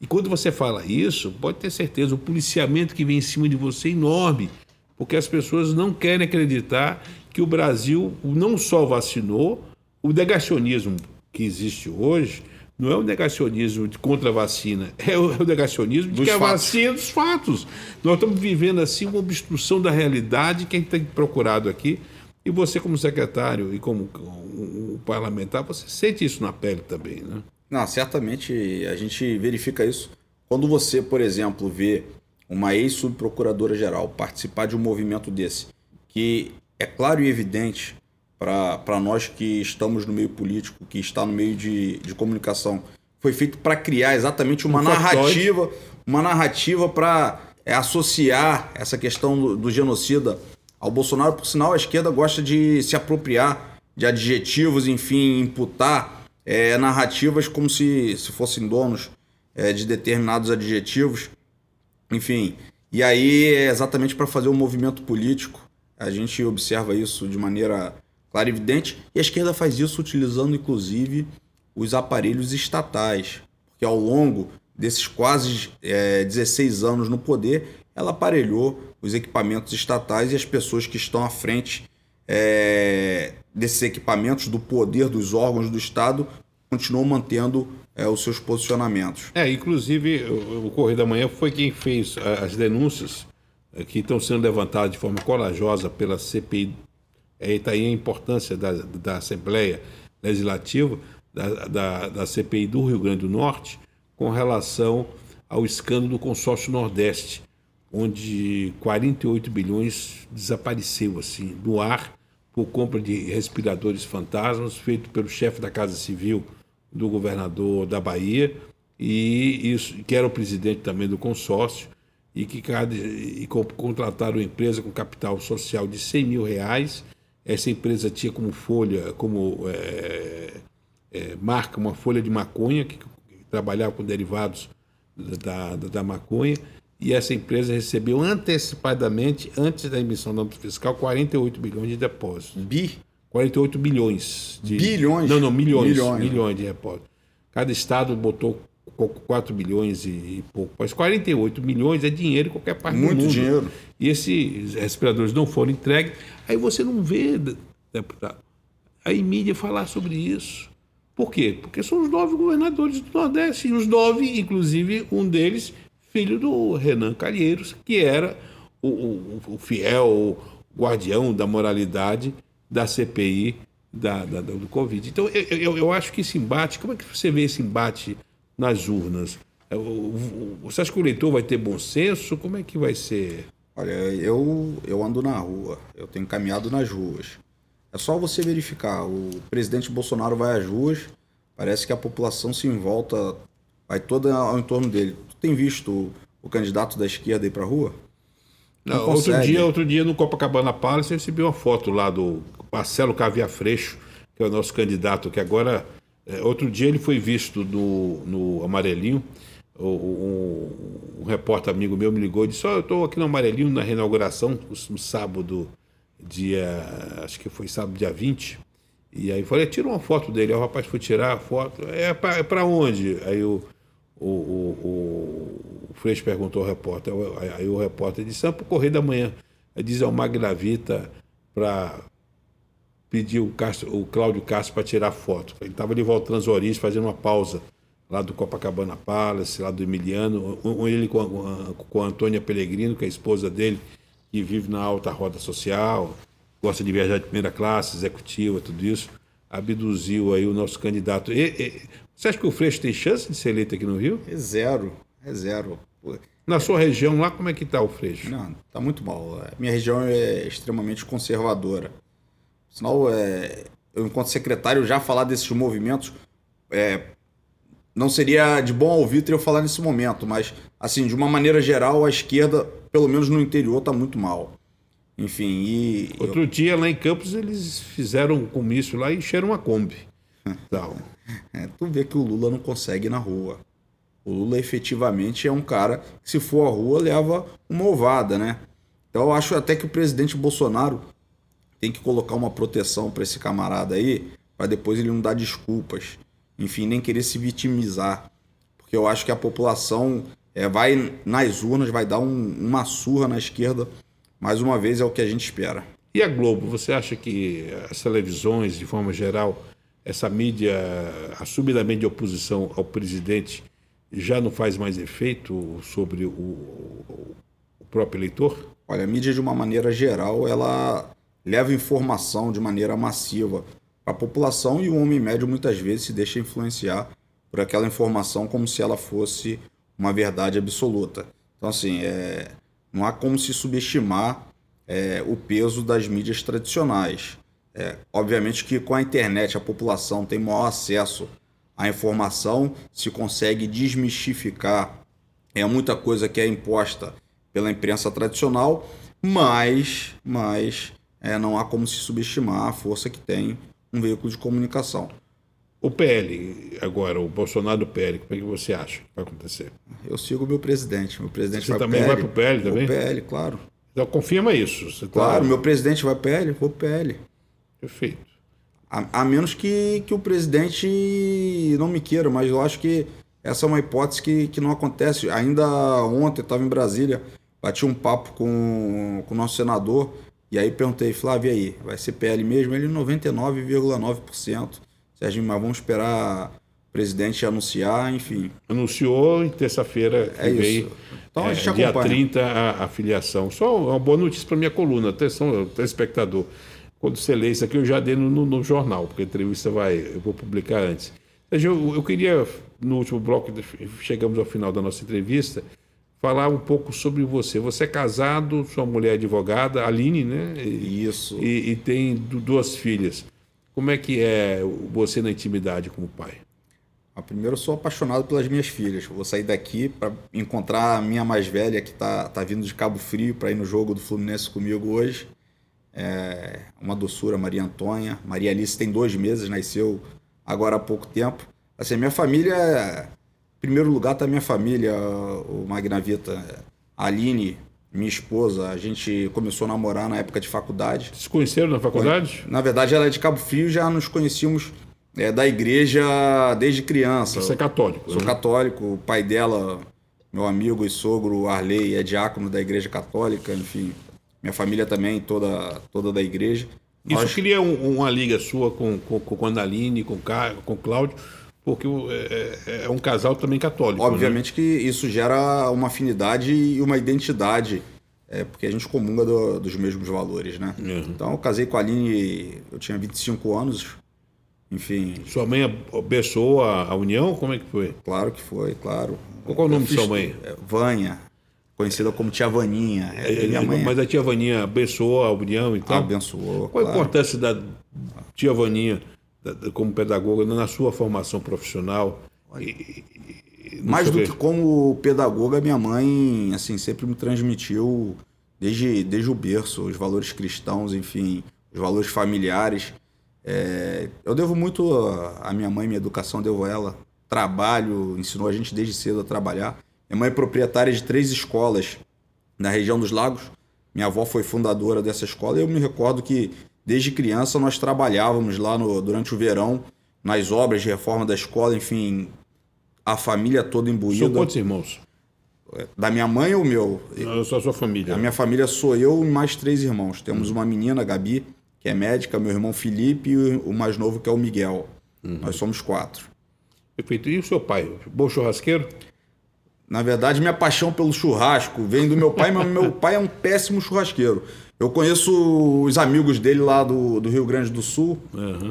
e quando você fala isso, pode ter certeza, o policiamento que vem em cima de você é enorme, porque as pessoas não querem acreditar que o Brasil não só vacinou, o negacionismo que existe hoje não é o negacionismo de contra a vacina, é o, é negacionismo de dos que fatos. a vacina dos fatos. Nós estamos vivendo assim uma obstrução da realidade que a gente tem procurado aqui. E você, como secretário e como um parlamentar, você sente isso na pele também, né? Não, certamente a gente verifica isso. Quando você, por exemplo, vê uma ex-subprocuradora-geral participar de um movimento desse, que é claro e evidente para nós que estamos no meio político, que está no meio de, de comunicação, foi feito para criar exatamente uma um narrativa, factoide. uma narrativa para é, associar essa questão do, do, genocida ao Bolsonaro. Por sinal, a esquerda gosta de se apropriar de adjetivos, enfim, imputar é, narrativas como se, se fossem donos é, de determinados adjetivos. Enfim, e aí é exatamente para fazer um movimento político. A gente observa isso de maneira claro e evidente, e a esquerda faz isso utilizando inclusive os aparelhos estatais, porque ao longo desses quase é, 16 anos no poder, ela aparelhou os equipamentos estatais e as pessoas que estão à frente é, desses equipamentos, do poder dos órgãos do Estado, continuam mantendo é, os seus posicionamentos. É, inclusive o, Correio da Manhã foi quem fez as denúncias é, que estão sendo levantadas de forma corajosa pela CPI é, está aí a importância da, da Assembleia Legislativa, da, da, da CPI do Rio Grande do Norte, com relação ao escândalo do consórcio Nordeste, onde 48 bilhões desapareceu assim do ar por compra de respiradores fantasmas feito pelo chefe da Casa Civil do governador da Bahia e isso que era o presidente também do consórcio e que cada, e contrataram uma empresa com capital social de 100 mil reais. Essa empresa tinha como folha, como é, é, marca, uma folha de maconha, que, que trabalhava com derivados da, da, da, maconha, e essa empresa recebeu antecipadamente, antes da emissão da nota fiscal, 48 bilhões de depósitos. Bi? 48 bilhões. De, Bilhões? Não, não, milhões. Milhões, milhões de depósitos. Cada estado botou 4 milhões e pouco. Mas 48 milhões é dinheiro em qualquer parte Muito do mundo. dinheiro. E esses respiradores não foram entregues. Aí você não vê, deputado, aí mídia falar sobre isso. Por quê? Porque são os nove governadores do Nordeste. E os nove, inclusive, um deles, filho do Renan Calheiros, que era o, o, o fiel guardião da moralidade da CPI da, da, do Covid. Então, eu, eu, eu, acho que esse embate, como é que você vê esse embate nas urnas? Você acha que o eleitor vai ter bom senso? Como é que vai ser? Olha, eu, eu ando na rua, eu tenho caminhado nas ruas. É só você verificar. O presidente Bolsonaro vai às ruas, parece que a população se envolta, vai toda ao entorno dele. Tu tem visto o, o candidato da esquerda ir para a rua? Não, Não outro, dia, outro dia no Copacabana Palace eu recebi uma foto lá do Marcelo Cavia Freixo, que é o nosso candidato, que agora. É, outro dia ele foi visto no, no Amarelinho. Um, um, repórter amigo meu me ligou e disse: oh, Eu estou aqui no Amarelinho na reinauguração, no sábado, dia. Acho que foi sábado, dia 20. E aí falei: Tira uma foto dele. Aí o rapaz foi tirar a foto. É para é onde? Aí o, o, o, o Freixo perguntou ao repórter. Aí o repórter disse: É para o Correio da Manhã. Diz ao Magnavita para pedir o, Castro, o Cláudio Castro para tirar foto. Ele estava ali voltando às origens, fazendo uma pausa lá do Copacabana Palace, lá do Emiliano, ele com a, com a Antônia Pellegrino, que é a esposa dele, que vive na alta roda social, gosta de viajar de primeira classe, executiva, tudo isso, abduziu aí o nosso candidato. E, e, você acha que o Freixo tem chance de ser eleito aqui no Rio? É zero, é zero. Na sua região lá, como é que está o Freixo? Não, está muito mal. A minha região é extremamente conservadora. Sinal, é, eu, enquanto secretário, já falar desses movimentos é, não seria de bom ouvir eu falar nesse momento, mas, assim, de uma maneira geral, a esquerda, pelo menos no interior, está muito mal. Enfim, e. Outro eu... dia, lá em Campos, eles fizeram um comício lá e encheram uma Kombi. Então, é, tu vê que o Lula não consegue na rua. O Lula efetivamente é um cara que, se for à rua, leva uma ovada, né? Então, eu acho até que o presidente Bolsonaro tem que colocar uma proteção para esse camarada aí, para depois ele não dar desculpas. Enfim, nem querer se vitimizar. Porque eu acho que a população é, vai nas urnas, vai dar um, uma surra na esquerda. Mais uma vez é o que a gente espera. E a Globo, você acha que as televisões, de forma geral, essa mídia assumidamente de oposição ao presidente já não faz mais efeito sobre o, o próprio eleitor? Olha, a mídia, de uma maneira geral, ela leva informação de maneira massiva para a população e o homem médio muitas vezes se deixa influenciar por aquela informação como se ela fosse uma verdade absoluta. Então, assim, é, não há como se subestimar é, o peso das mídias tradicionais. É, obviamente que com a internet a população tem maior acesso à informação, se consegue desmistificar é muita coisa que é imposta pela imprensa tradicional, mas, mas é, não há como se subestimar a força que tem um veículo de comunicação. O PL, agora, o Bolsonaro do PL, como é que você acha que vai acontecer? Eu sigo o meu presidente. Meu presidente você vai também PL. vai para o PL também? O PL, claro. Então confirma isso. Tá claro, tá... meu presidente vai PL, vou PL. Perfeito. A, a, menos que, que o presidente não me queira, mas eu acho que essa é uma hipótese que, que não acontece. Ainda ontem estava em Brasília, bati um papo com, com o nosso senador e aí perguntei, Flávio, e aí, vai ser PL mesmo? Ele 99,9%. Serginho, mas vamos esperar o presidente anunciar, enfim. Anunciou em terça-feira que é veio, então, a gente é, dia 30 a, a filiação. Só uma boa notícia para minha coluna, atenção, telespectador. Quando você lê isso aqui, eu já dei no, no, no jornal, porque a entrevista vai, eu vou publicar antes. Eu, eu queria, no último bloco, chegamos ao final da nossa entrevista, falar um pouco sobre você. Você é casado, sua mulher é advogada, Aline, né? Isso. E, e tem duas filhas. Como é que é você na intimidade como pai? Ah, primeiro, eu sou apaixonado pelas minhas filhas. Vou sair daqui para encontrar a minha mais velha, que está tá vindo de Cabo Frio para ir no jogo do Fluminense comigo hoje. É uma doçura, Maria Antônia. Maria Alice tem dois meses, nasceu agora há pouco tempo. Assim, minha família primeiro lugar está minha família, o Magnavita, a Aline, minha esposa. A gente começou a namorar na época de faculdade. Se conheceram na faculdade? Na verdade, ela é de Cabo Frio, já nos conhecíamos É da igreja desde criança. Você é católico. Sou né? católico, o pai dela, meu amigo e sogro Arley, é diácono da igreja católica, enfim. Minha família também, toda, toda da igreja. Isso Nós- cria um- uma liga sua com, com, com a Andaline, com com Cláudio, porque é, é- é um casal também católico. né? Obviamente que isso gera uma afinidade e uma identidade, é, porque a gente comunga do- dos mesmos valores, né? Uhum. Então eu casei com a Aline, eu tinha 25 anos, enfim, Sua mãe abençoou a, a união? Como é que foi? claro que foi, claro. Qual o nome de sua mãe? é, Vânia, conhecida como Tia Vaninha. É, minha mãe Mas a tia Vaninha abençoou a união e tal? abençoou. Qual a claro. importância da tia Vaninha como pedagoga na sua formação profissional? E- e- Mais do que como pedagoga, minha mãe assim sempre me transmitiu desde, desde o berço os valores cristãos, enfim, os valores familiares. É, eu devo muito à minha mãe, minha educação, devo a ela. Trabalho, ensinou a gente desde cedo a trabalhar. Minha mãe é proprietária de três escolas na região dos lagos. Minha avó foi fundadora dessa escola e eu me recordo que desde criança nós trabalhávamos lá no, durante o verão nas obras de reforma da escola, enfim, a família toda São imbuída. quantos irmãos? Da minha mãe ou meu? A sua, sua família. A minha família sou eu e mais três irmãos. Temos uma menina, a Gabi, que é médica, meu irmão Felipe e o mais novo que é o Miguel. Nós somos quatro. Perfeito. E o seu pai? Bom churrasqueiro? Na verdade, minha paixão pelo churrasco vem do meu pai, mas meu pai é um péssimo churrasqueiro. Eu conheço os amigos dele lá do, do Rio Grande do Sul.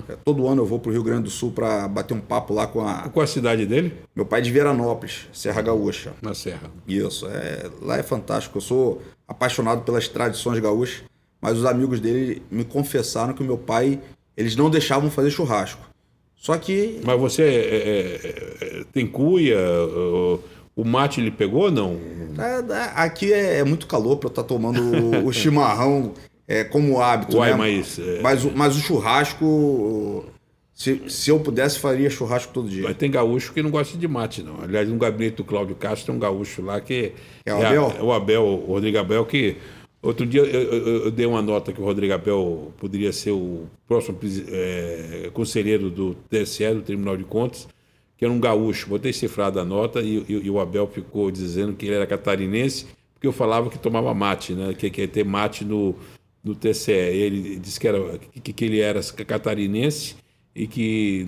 É, Todo ano eu vou pro Rio Grande do Sul para bater um papo lá com a. Qual a cidade dele? Meu pai é de Veranópolis, Serra Gaúcha. Na Serra. Isso, é, lá é fantástico. Eu sou apaixonado pelas tradições gaúchas, mas os amigos dele me confessaram que o meu pai, eles não deixavam fazer churrasco. Só que Mas você é- é- é- é- tem cuia? o- O mate ele pegou ou não? é, é, aqui é, é muito calor para eu estar tomando o, chimarrão é, como hábito. Uai, né? mas, é- mas, o- mas o churrasco, se, se eu pudesse, faria churrasco todo dia. Mas tem gaúcho que não gosta de mate, não. Aliás, no gabinete do Cláudio Castro tem um gaúcho lá que. É o Abel? a- é o Abel, o Rodrigo Abel, que. Outro dia eu, eu- eu dei uma nota que o Rodrigo Abel poderia ser o próximo é, conselheiro do TSE, do Tribunal de Contas, que era um gaúcho. Botei cifrada a nota e, e- e o Abel ficou dizendo que ele era catarinense, porque eu falava que tomava mate, né? Que, que ia ter mate no, no TCE. Ele disse que, era, que, que ele era catarinense e que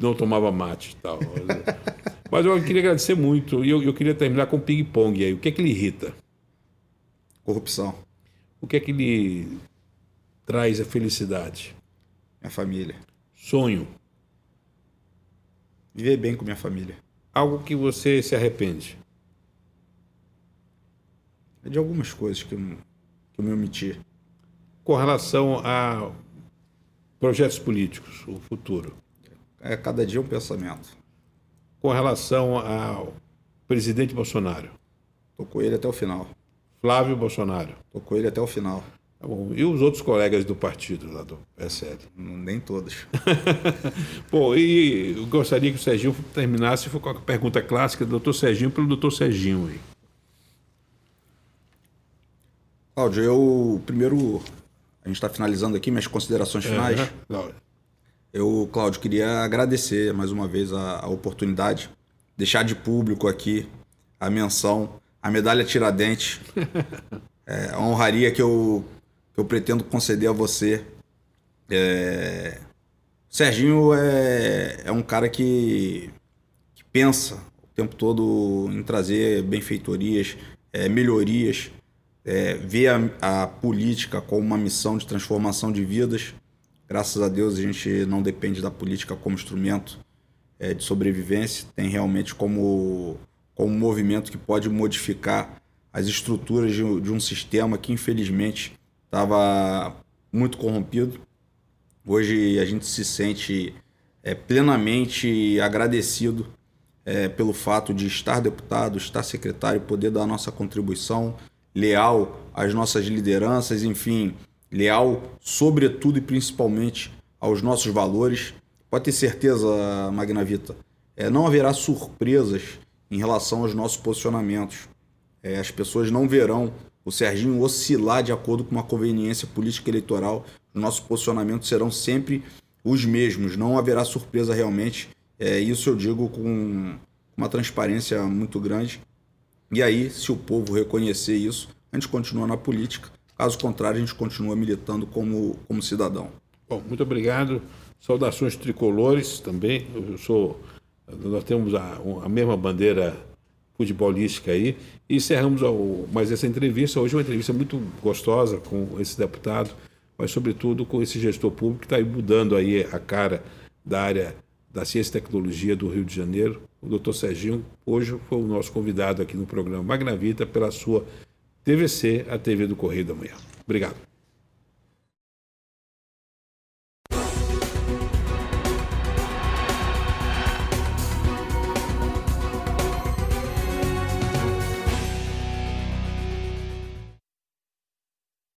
não tomava mate tal. Mas eu queria agradecer muito e eu, eu queria terminar com ping-pong aí. O que é que lhe irrita? Corrupção, O que é que lhe traz a felicidade? minha família. Sonho. Viver bem com minha família. Algo que você se arrepende. É de algumas coisas que eu, que eu me omiti. Com relação a projetos políticos, o futuro. É cada dia um pensamento. Com relação ao presidente Bolsonaro, Tô com ele até o final. Flávio Bolsonaro. Tô com ele até o final. Tá bom. E os outros colegas do partido lá do PSL? Nem todos. Pô, e eu gostaria que o Serginho terminasse com a pergunta clássica do doutor Serginho pelo doutor Serginho aí. Cláudio, eu primeiro. A gente está finalizando aqui minhas considerações finais. Aham. Não, Eu, Cláudio, queria agradecer mais uma vez a, a oportunidade, deixar de público aqui a menção, a medalha Tiradentes, é, a honraria que eu, eu pretendo conceder a você. É, Serginho é, é um cara que, que pensa o tempo todo em trazer benfeitorias, é, melhorias, é, vê a, a política como uma missão de transformação de vidas. Graças a Deus a gente não depende da política como instrumento é, de sobrevivência, tem realmente como, como um movimento que pode modificar as estruturas de, de um sistema que infelizmente estava muito corrompido. Hoje a gente se sente é, plenamente agradecido é, pelo fato de estar deputado, estar secretário, poder dar nossa contribuição, leal às nossas lideranças, enfim, leal sobretudo e principalmente aos nossos valores. Pode ter certeza, Magna Vita, é, não haverá surpresas em relação aos nossos posicionamentos. É, as pessoas não verão o Serginho oscilar de acordo com uma conveniência política eleitoral. Os nossos posicionamentos serão sempre os mesmos. Não haverá surpresa realmente. É, isso eu digo com uma transparência muito grande. E aí, se o povo reconhecer isso, a gente continua na política. Caso contrário, a gente continua militando como, como cidadão. Bom, muito obrigado. Saudações tricolores também. Eu sou, nós temos a, a mesma bandeira futebolística aí. E encerramos mais essa entrevista. Hoje é uma entrevista muito gostosa com esse deputado, mas sobretudo com esse gestor público que está mudando aí a cara da área da ciência e tecnologia do Rio de Janeiro. O doutor Serginho hoje foi o nosso convidado aqui no programa Magnavita pela sua TVC, a TV do Correio da Manhã. Obrigado.